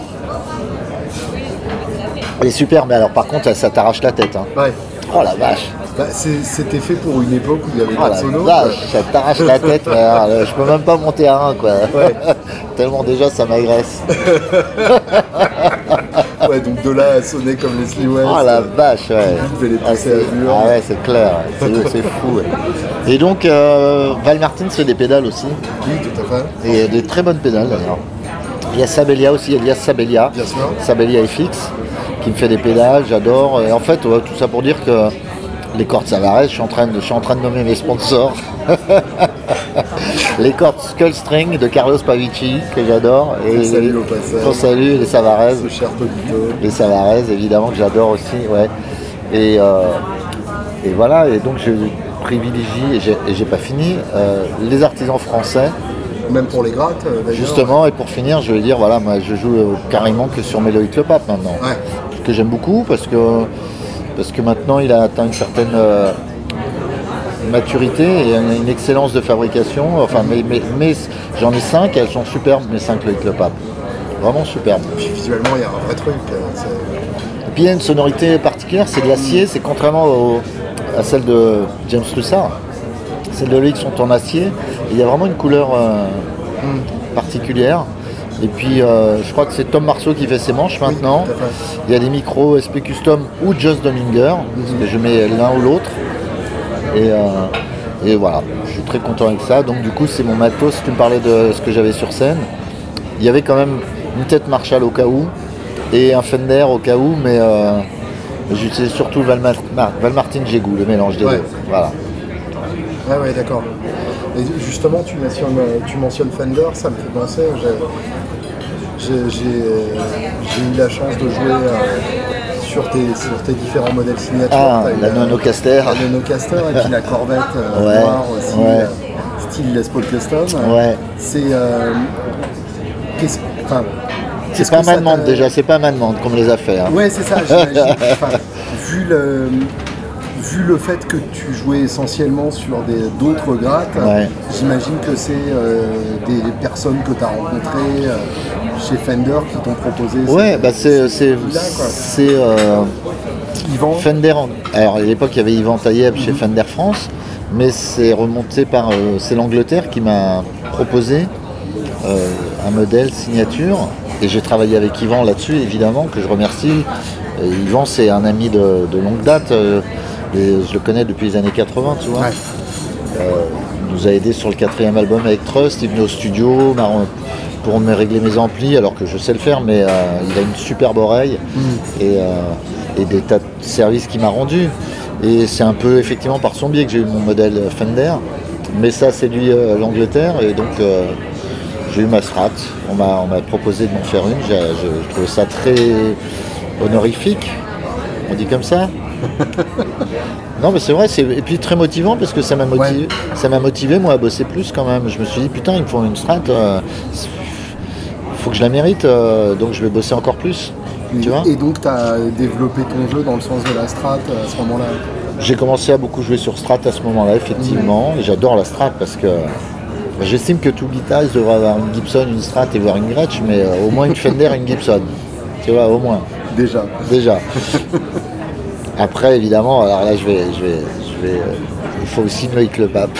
Elle est super, mais alors par contre, ça, ça t'arrache la tête. hein. Ouais. Oh la vache Bah, C'était fait pour une époque où il y avait Oh pas de sono. ça t'arrache la tête, euh, je peux même pas monter à un quoi. Ouais. Tellement déjà ça m'agresse. Ouais, donc de là à sonner comme Leslie West. Oh la vache, ouais. Les Ah, à ah ouais, c'est clair, c'est fou. ouais. Et donc, euh, Val Martin fait des pédales aussi, Oui, tout à fait. et des très bonnes pédales d'ailleurs. Il y a Sabelia aussi, Elias Sabelia, Bien sûr. Sabelia FX, qui me fait des pédales, j'adore. Et en fait, ouais, tout ça pour dire que les cordes Savares, je suis en train de, je suis en train de nommer mes sponsors. les cordes Skull String de Carlos Pavici, que j'adore. Qu'on salue au passage. Salue, les Tobito. Les Savarez, évidemment, que j'adore aussi, ouais. Et, euh, et voilà, et donc je privilégie, et j'ai- et pas fini, euh, les artisans français, Même pour les grattes, euh, justement, et pour finir, je vais dire, voilà, moi je joue carrément que sur Méloïc Le Pape maintenant. Ouais. que j'aime beaucoup parce que, parce que maintenant il a atteint une certaine euh, maturité et une, excellence de fabrication. Enfin, mais, mais- mais j'en ai cinq, elles sont superbes, mes cinq avec le pape. Vraiment superbes. Puis visuellement, il y a un vrai truc. euh, Et puis il y a une sonorité particulière, c'est de l'acier, c'est contrairement au- à celle de James Russard. Celles de lui qui sont en acier. Et il y a vraiment une couleur euh, particulière. Et puis euh, je crois que c'est Tom Marceau qui fait ses manches maintenant. Il y a des micros SP Custom ou Just Dominger, que je mets l'un ou l'autre. Et, euh, et voilà, je suis très content avec ça. Donc du coup c'est mon matos, tu me parlais de ce que j'avais sur scène. Il y avait quand même une tête Marshall au cas où et un Fender au cas où, mais euh, j'utilise surtout Valmartin Jégou, le mélange des Ouais. deux. Voilà. Ouais, ouais, d'accord. Et justement, tu mentionnes, tu mentionnes Fender, ça me fait penser. j'ai- eu la chance de jouer euh, sur, tes, sur tes différents modèles signatures. Ah, la Nonocaster. La Nonocaster et puis la Corvette euh, Ouais, noire aussi, ouais. euh, style Les Paul Custom. Ouais. C'est. C'est pas ma demande déjà, c'est pas ma demande qu'on me les a fait. hein. Ouais, c'est ça, j'imagine. Vu, le, vu le fait que tu jouais essentiellement sur d'autres grattes, Ouais. j'imagine que c'est euh, des personnes que tu as rencontrées euh, chez Fender qui t'ont proposé. Ouais, ces- bah c'est c'est c'est, euh, Yvan. Fender. en- Alors à l'époque il y avait Yvan Taïeb chez Fender France, mais c'est remonté par c'est l'Angleterre qui m'a proposé un modèle signature et j'ai travaillé avec Yvan là-dessus évidemment que je remercie. Yvan c'est un ami de, de longue date, et je le connais depuis les années 80 tu vois. Ouais. Euh, il nous a aidé sur le quatrième album avec Trust, il venait au studio pour me régler mes amplis alors que je sais le faire mais euh, il a une superbe oreille et, euh, et des tas de services qu'il m'a rendu. Et c'est un peu effectivement par son biais que j'ai eu mon modèle Fender. Mais ça séduit euh, l'Angleterre et donc j'ai eu ma Strat. On m'a proposé de m'en faire une. Je trouvais ça très honorifique. On dit comme ça Non mais c'est vrai, c'est et puis très motivant parce que ça m'a motivé, ça m'a motivé moi à bosser plus quand même. Je me suis dit putain ils me font une strat, euh, faut que je la mérite, euh, donc je vais bosser encore plus. Tu vois Et donc tu as développé ton jeu dans le sens de la strat euh, à ce moment-là? J'ai commencé à beaucoup jouer sur Strat à ce moment-là, effectivement, et j'adore la Strat parce que bah, j'estime que tout guitariste devrait avoir une Gibson, une Strat et voir une Gretsch, mais euh, au moins une Fender et une Gibson. Tu vois, au moins, Déjà. déjà. Après, évidemment, alors là, je vais, je vais, je vais, euh, il faut aussi Loïc le pape.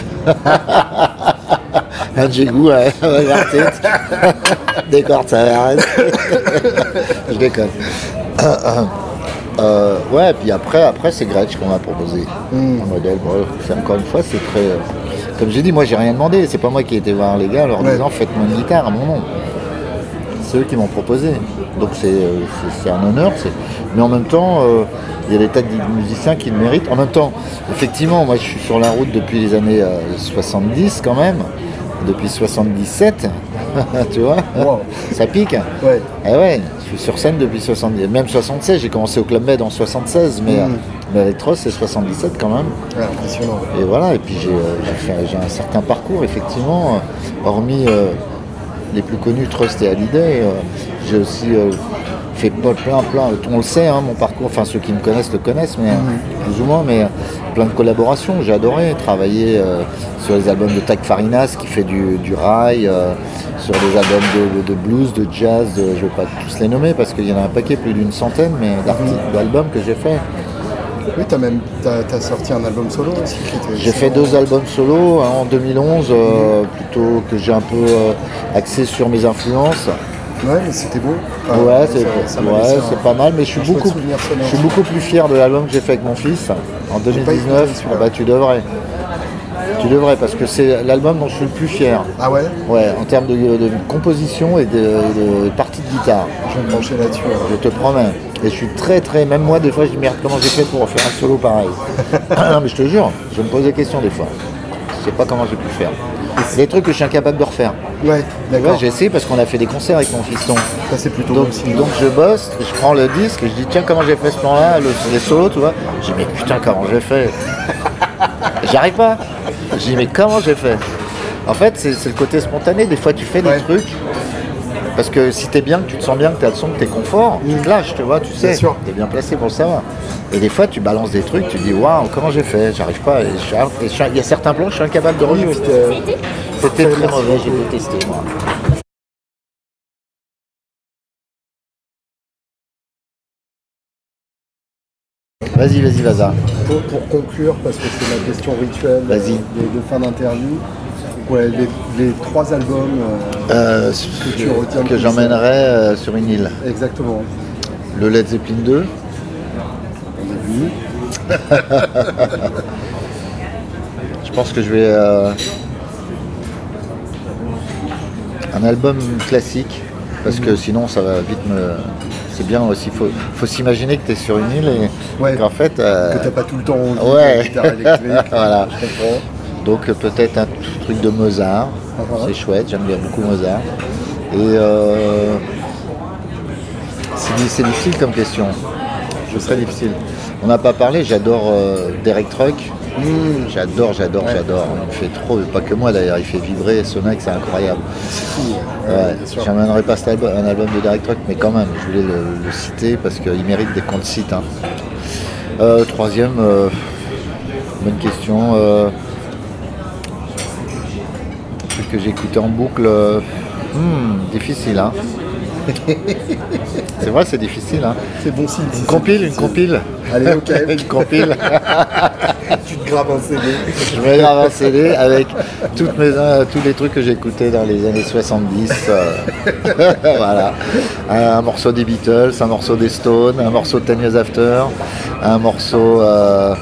Un Jégou, ouais, ouais, Martin. Des ça va arrêter. je déconne. Euh, ouais, puis après, après c'est Gretsch qu'on m'a proposé un modèle. Bon, c'est encore une fois, c'est très. euh, comme j'ai dit, moi j'ai rien demandé. C'est pas moi qui ai été voir les gars en leur Ouais. disant faites-moi une guitare à mon nom. C'est eux qui m'ont proposé. Donc c'est euh, un honneur. Mais en même temps, euh, il y a des tas de musiciens qui le méritent. En même temps, effectivement, moi je suis sur la route depuis les années euh, 70 quand même. Depuis 77, tu vois, Wow. ça pique. Ouais. Eh ouais, je suis sur scène depuis 70, même 76, j'ai commencé au Club Med en 76, mais, Mm. euh, mais avec Tross c'est 77 quand même. Ouais, impressionnant. Et voilà, et puis j'ai euh, un certain parcours effectivement, euh, hormis euh, les plus connus, Trust et Hallyday, euh, j'ai aussi euh, fait plein, plein, on le sait, hein, mon parcours, enfin ceux qui me connaissent le connaissent, mais euh, plus ou moins, mais euh, plein de collaborations, j'ai adoré travailler euh, sur les albums de Tac Farinas qui fait du, du rail, euh, sur des albums de, de blues, de jazz, de- je ne vais pas tous les nommer parce qu'il y en a un paquet, plus d'une centaine, mais d'arti- d'albums que j'ai fait. Oui, t'as même t'as sorti un album solo aussi. J'ai fait deux albums solo hein, en 2011, euh, plutôt que j'ai un peu euh, axé sur mes influences. Ouais, mais c'était beau. Enfin, ouais, c'est ouais, un- pas mal, mais je suis, beaucoup, je suis beaucoup plus fier de l'album que j'ai fait avec mon fils en pas écouté 2019. celui-là. Ah bah, tu devrais. Tu devrais, parce que c'est l'album dont je suis le plus fier. Ah ouais? Ouais, en termes de, de composition et de, de partie de guitare. Je vais me pencher là-dessus. Je te promets. Et je suis très très, même moi des fois je dis merde comment j'ai fait pour faire un solo pareil. non mais je te jure, je me pose des questions des fois. Je sais pas comment j'ai pu faire. Des trucs que je suis incapable de refaire. Ouais, d'accord. j'ai essayé parce qu'on a fait des concerts avec mon fiston. Ça, c'est plutôt Donc, bon donc je bosse, je prends le disque, je dis tiens comment j'ai fait ce plan-là, le- les solos, tu vois. Je dis mais putain comment j'ai fait J'arrive pas. Je dis mais comment j'ai fait En fait c'est c'est le côté spontané, des fois tu fais des Ouais. trucs. Parce que si t'es bien, que tu te sens bien, que t'as le son, que t'es confort, tu te lâches, tu vois, tu sais, Bien sûr. t'es bien placé pour le savoir. Et des fois tu balances des trucs, tu dis waouh comment j'ai fait, j'arrive pas. Et je suis- et je suis- Il y a certains plans, je suis incapable de rejouer. C'était- C'était très mauvais, j'ai détesté moi. Vas-y, vas-y, vas-y. Pour, pour conclure, parce que c'est la question rituelle euh, de fin d'interview, ouais, les, les trois albums, euh, Euh, Que tu retiens que j'emmènerais euh, sur une île. exactement, Le Led Zeppelin 2, au début. je pense que je vais. euh, un album classique, parce que sinon ça va vite me. C'est bien aussi, faut, faut s'imaginer que tu es sur une île et Ouais. qu'en fait. euh, Que t'as pas tout le temps ouais. électrique. Voilà. Je comprends. Donc euh, peut-être un truc de Mozart, Uh-huh. c'est chouette, j'aime bien beaucoup Mozart. Et euh, c'est di- c'est difficile comme question, ce serait difficile. On n'a pas parlé, j'adore euh, Derek Truck, Mmh, j'adore, j'adore, Ouais. j'adore. Il fait trop, pas que moi d'ailleurs, il fait vibrer, ce mec c'est incroyable. fou. ouais. J'emmènerai pas cet album- un album de Derek Truck, mais quand même, je voulais le, le citer parce qu'il mérite des le cite. hein. Euh, troisième, bonne question. Que j'ai écouté en boucle. euh, hmm, difficile, hein. c'est vrai, c'est difficile, hein. C'est bon signe. si Une compile, une compile. Allez, ok. une compile. tu te graves un CD. Je me grave un CD avec toutes mes, euh, tous les trucs que j'écoutais dans les années 70. euh, voilà. Un, morceau des Beatles, un morceau des Stones, un morceau de Ten Years After, un morceau euh,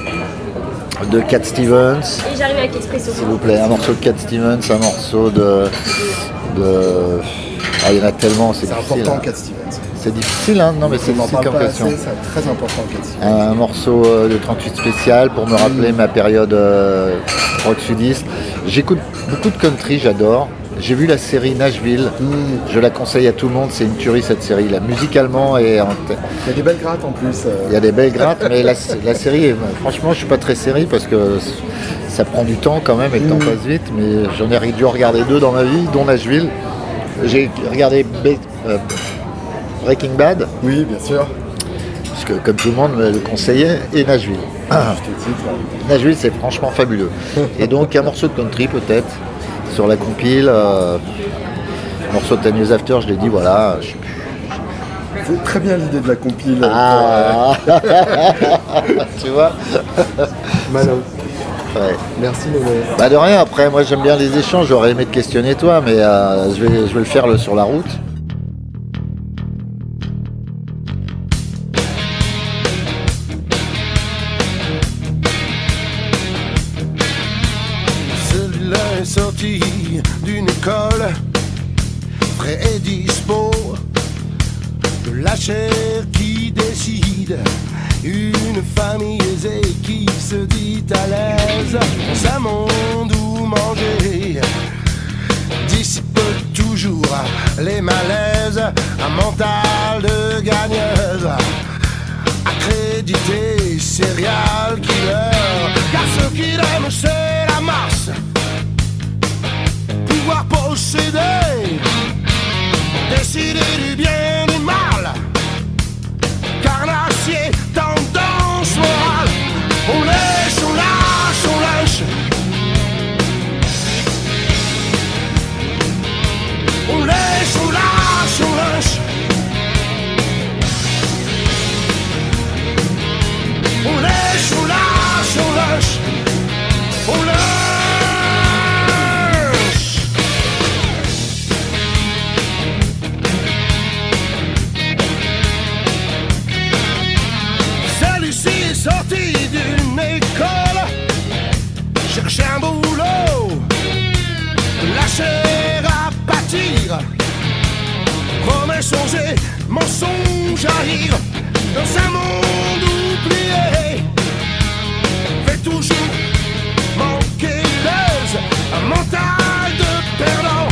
de Cat Stevens, Et j'arrive avec s'il vous plaît. Un morceau de Cat Stevens, un morceau de. de ah, il y en a tellement, c'est C'est difficile. important, hein. Cat Stevens. C'est difficile, hein Non, mais c'est difficile comme question. c'est très important, Cat Stevens. un morceau euh, de 38 spécial pour me rappeler ma période euh, rock sudiste. J'écoute beaucoup de country, j'adore. J'ai vu la série Nashville, je la conseille à tout le monde, c'est une tuerie cette série, là, musicalement et en Il y a des belles grattes en plus. euh, il y a des belles grattes, mais la, la série, franchement je suis pas très série parce que ça prend du temps quand même et le temps passe vite, mais j'en ai dû regarder deux dans ma vie, dont Nashville. J'ai regardé euh, Breaking Bad, Oui, bien sûr. parce que comme tout le monde me le conseillait, et Nashville. Là. Nashville, c'est franchement fabuleux. Et donc, un morceau de country, peut-être, sur la compile. euh, morceau de Ten Years After, je l'ai dit, voilà. je- C'est très bien l'idée de la compile. Ah Tu vois Malin. Ouais. Merci, Noé. Bah, de rien, après, moi, j'aime bien les échanges. J'aurais aimé te questionner, toi, mais euh, je, vais, je vais le faire le, sur la route. Famille aisée qui se dit à l'aise dans un monde où manger dissipe toujours les malaises, un mental de gagneuse accrédité serial killer. Car ce qu'il aime c'est la masse. Pouvoir posséder Décider du bien du mal jamais. Mensonge arrive dans un monde oublié. Fait toujours manquer l'aise, un mental de perdant.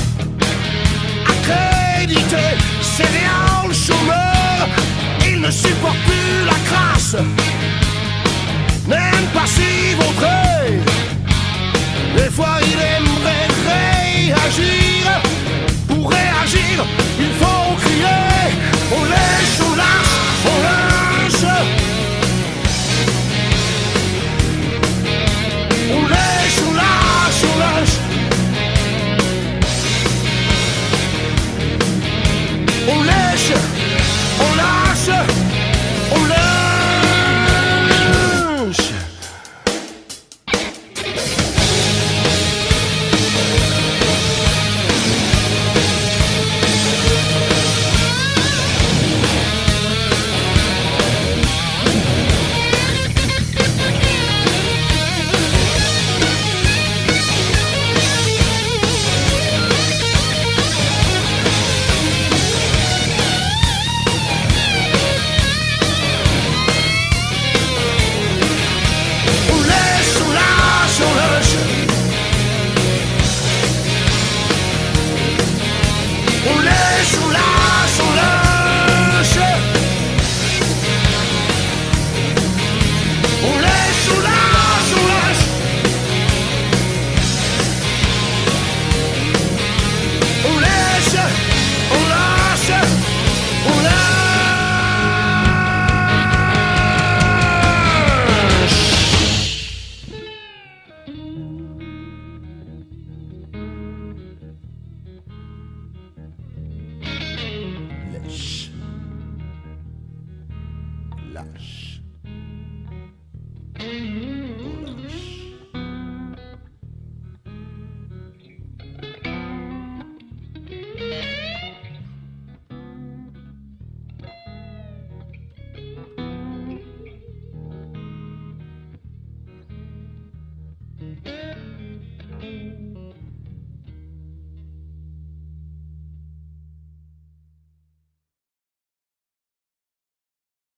Accrédité, c'est réel, le chômeur, il ne supporte plus la crasse. N'aime pas si vautrer. Des fois il aimerait réagir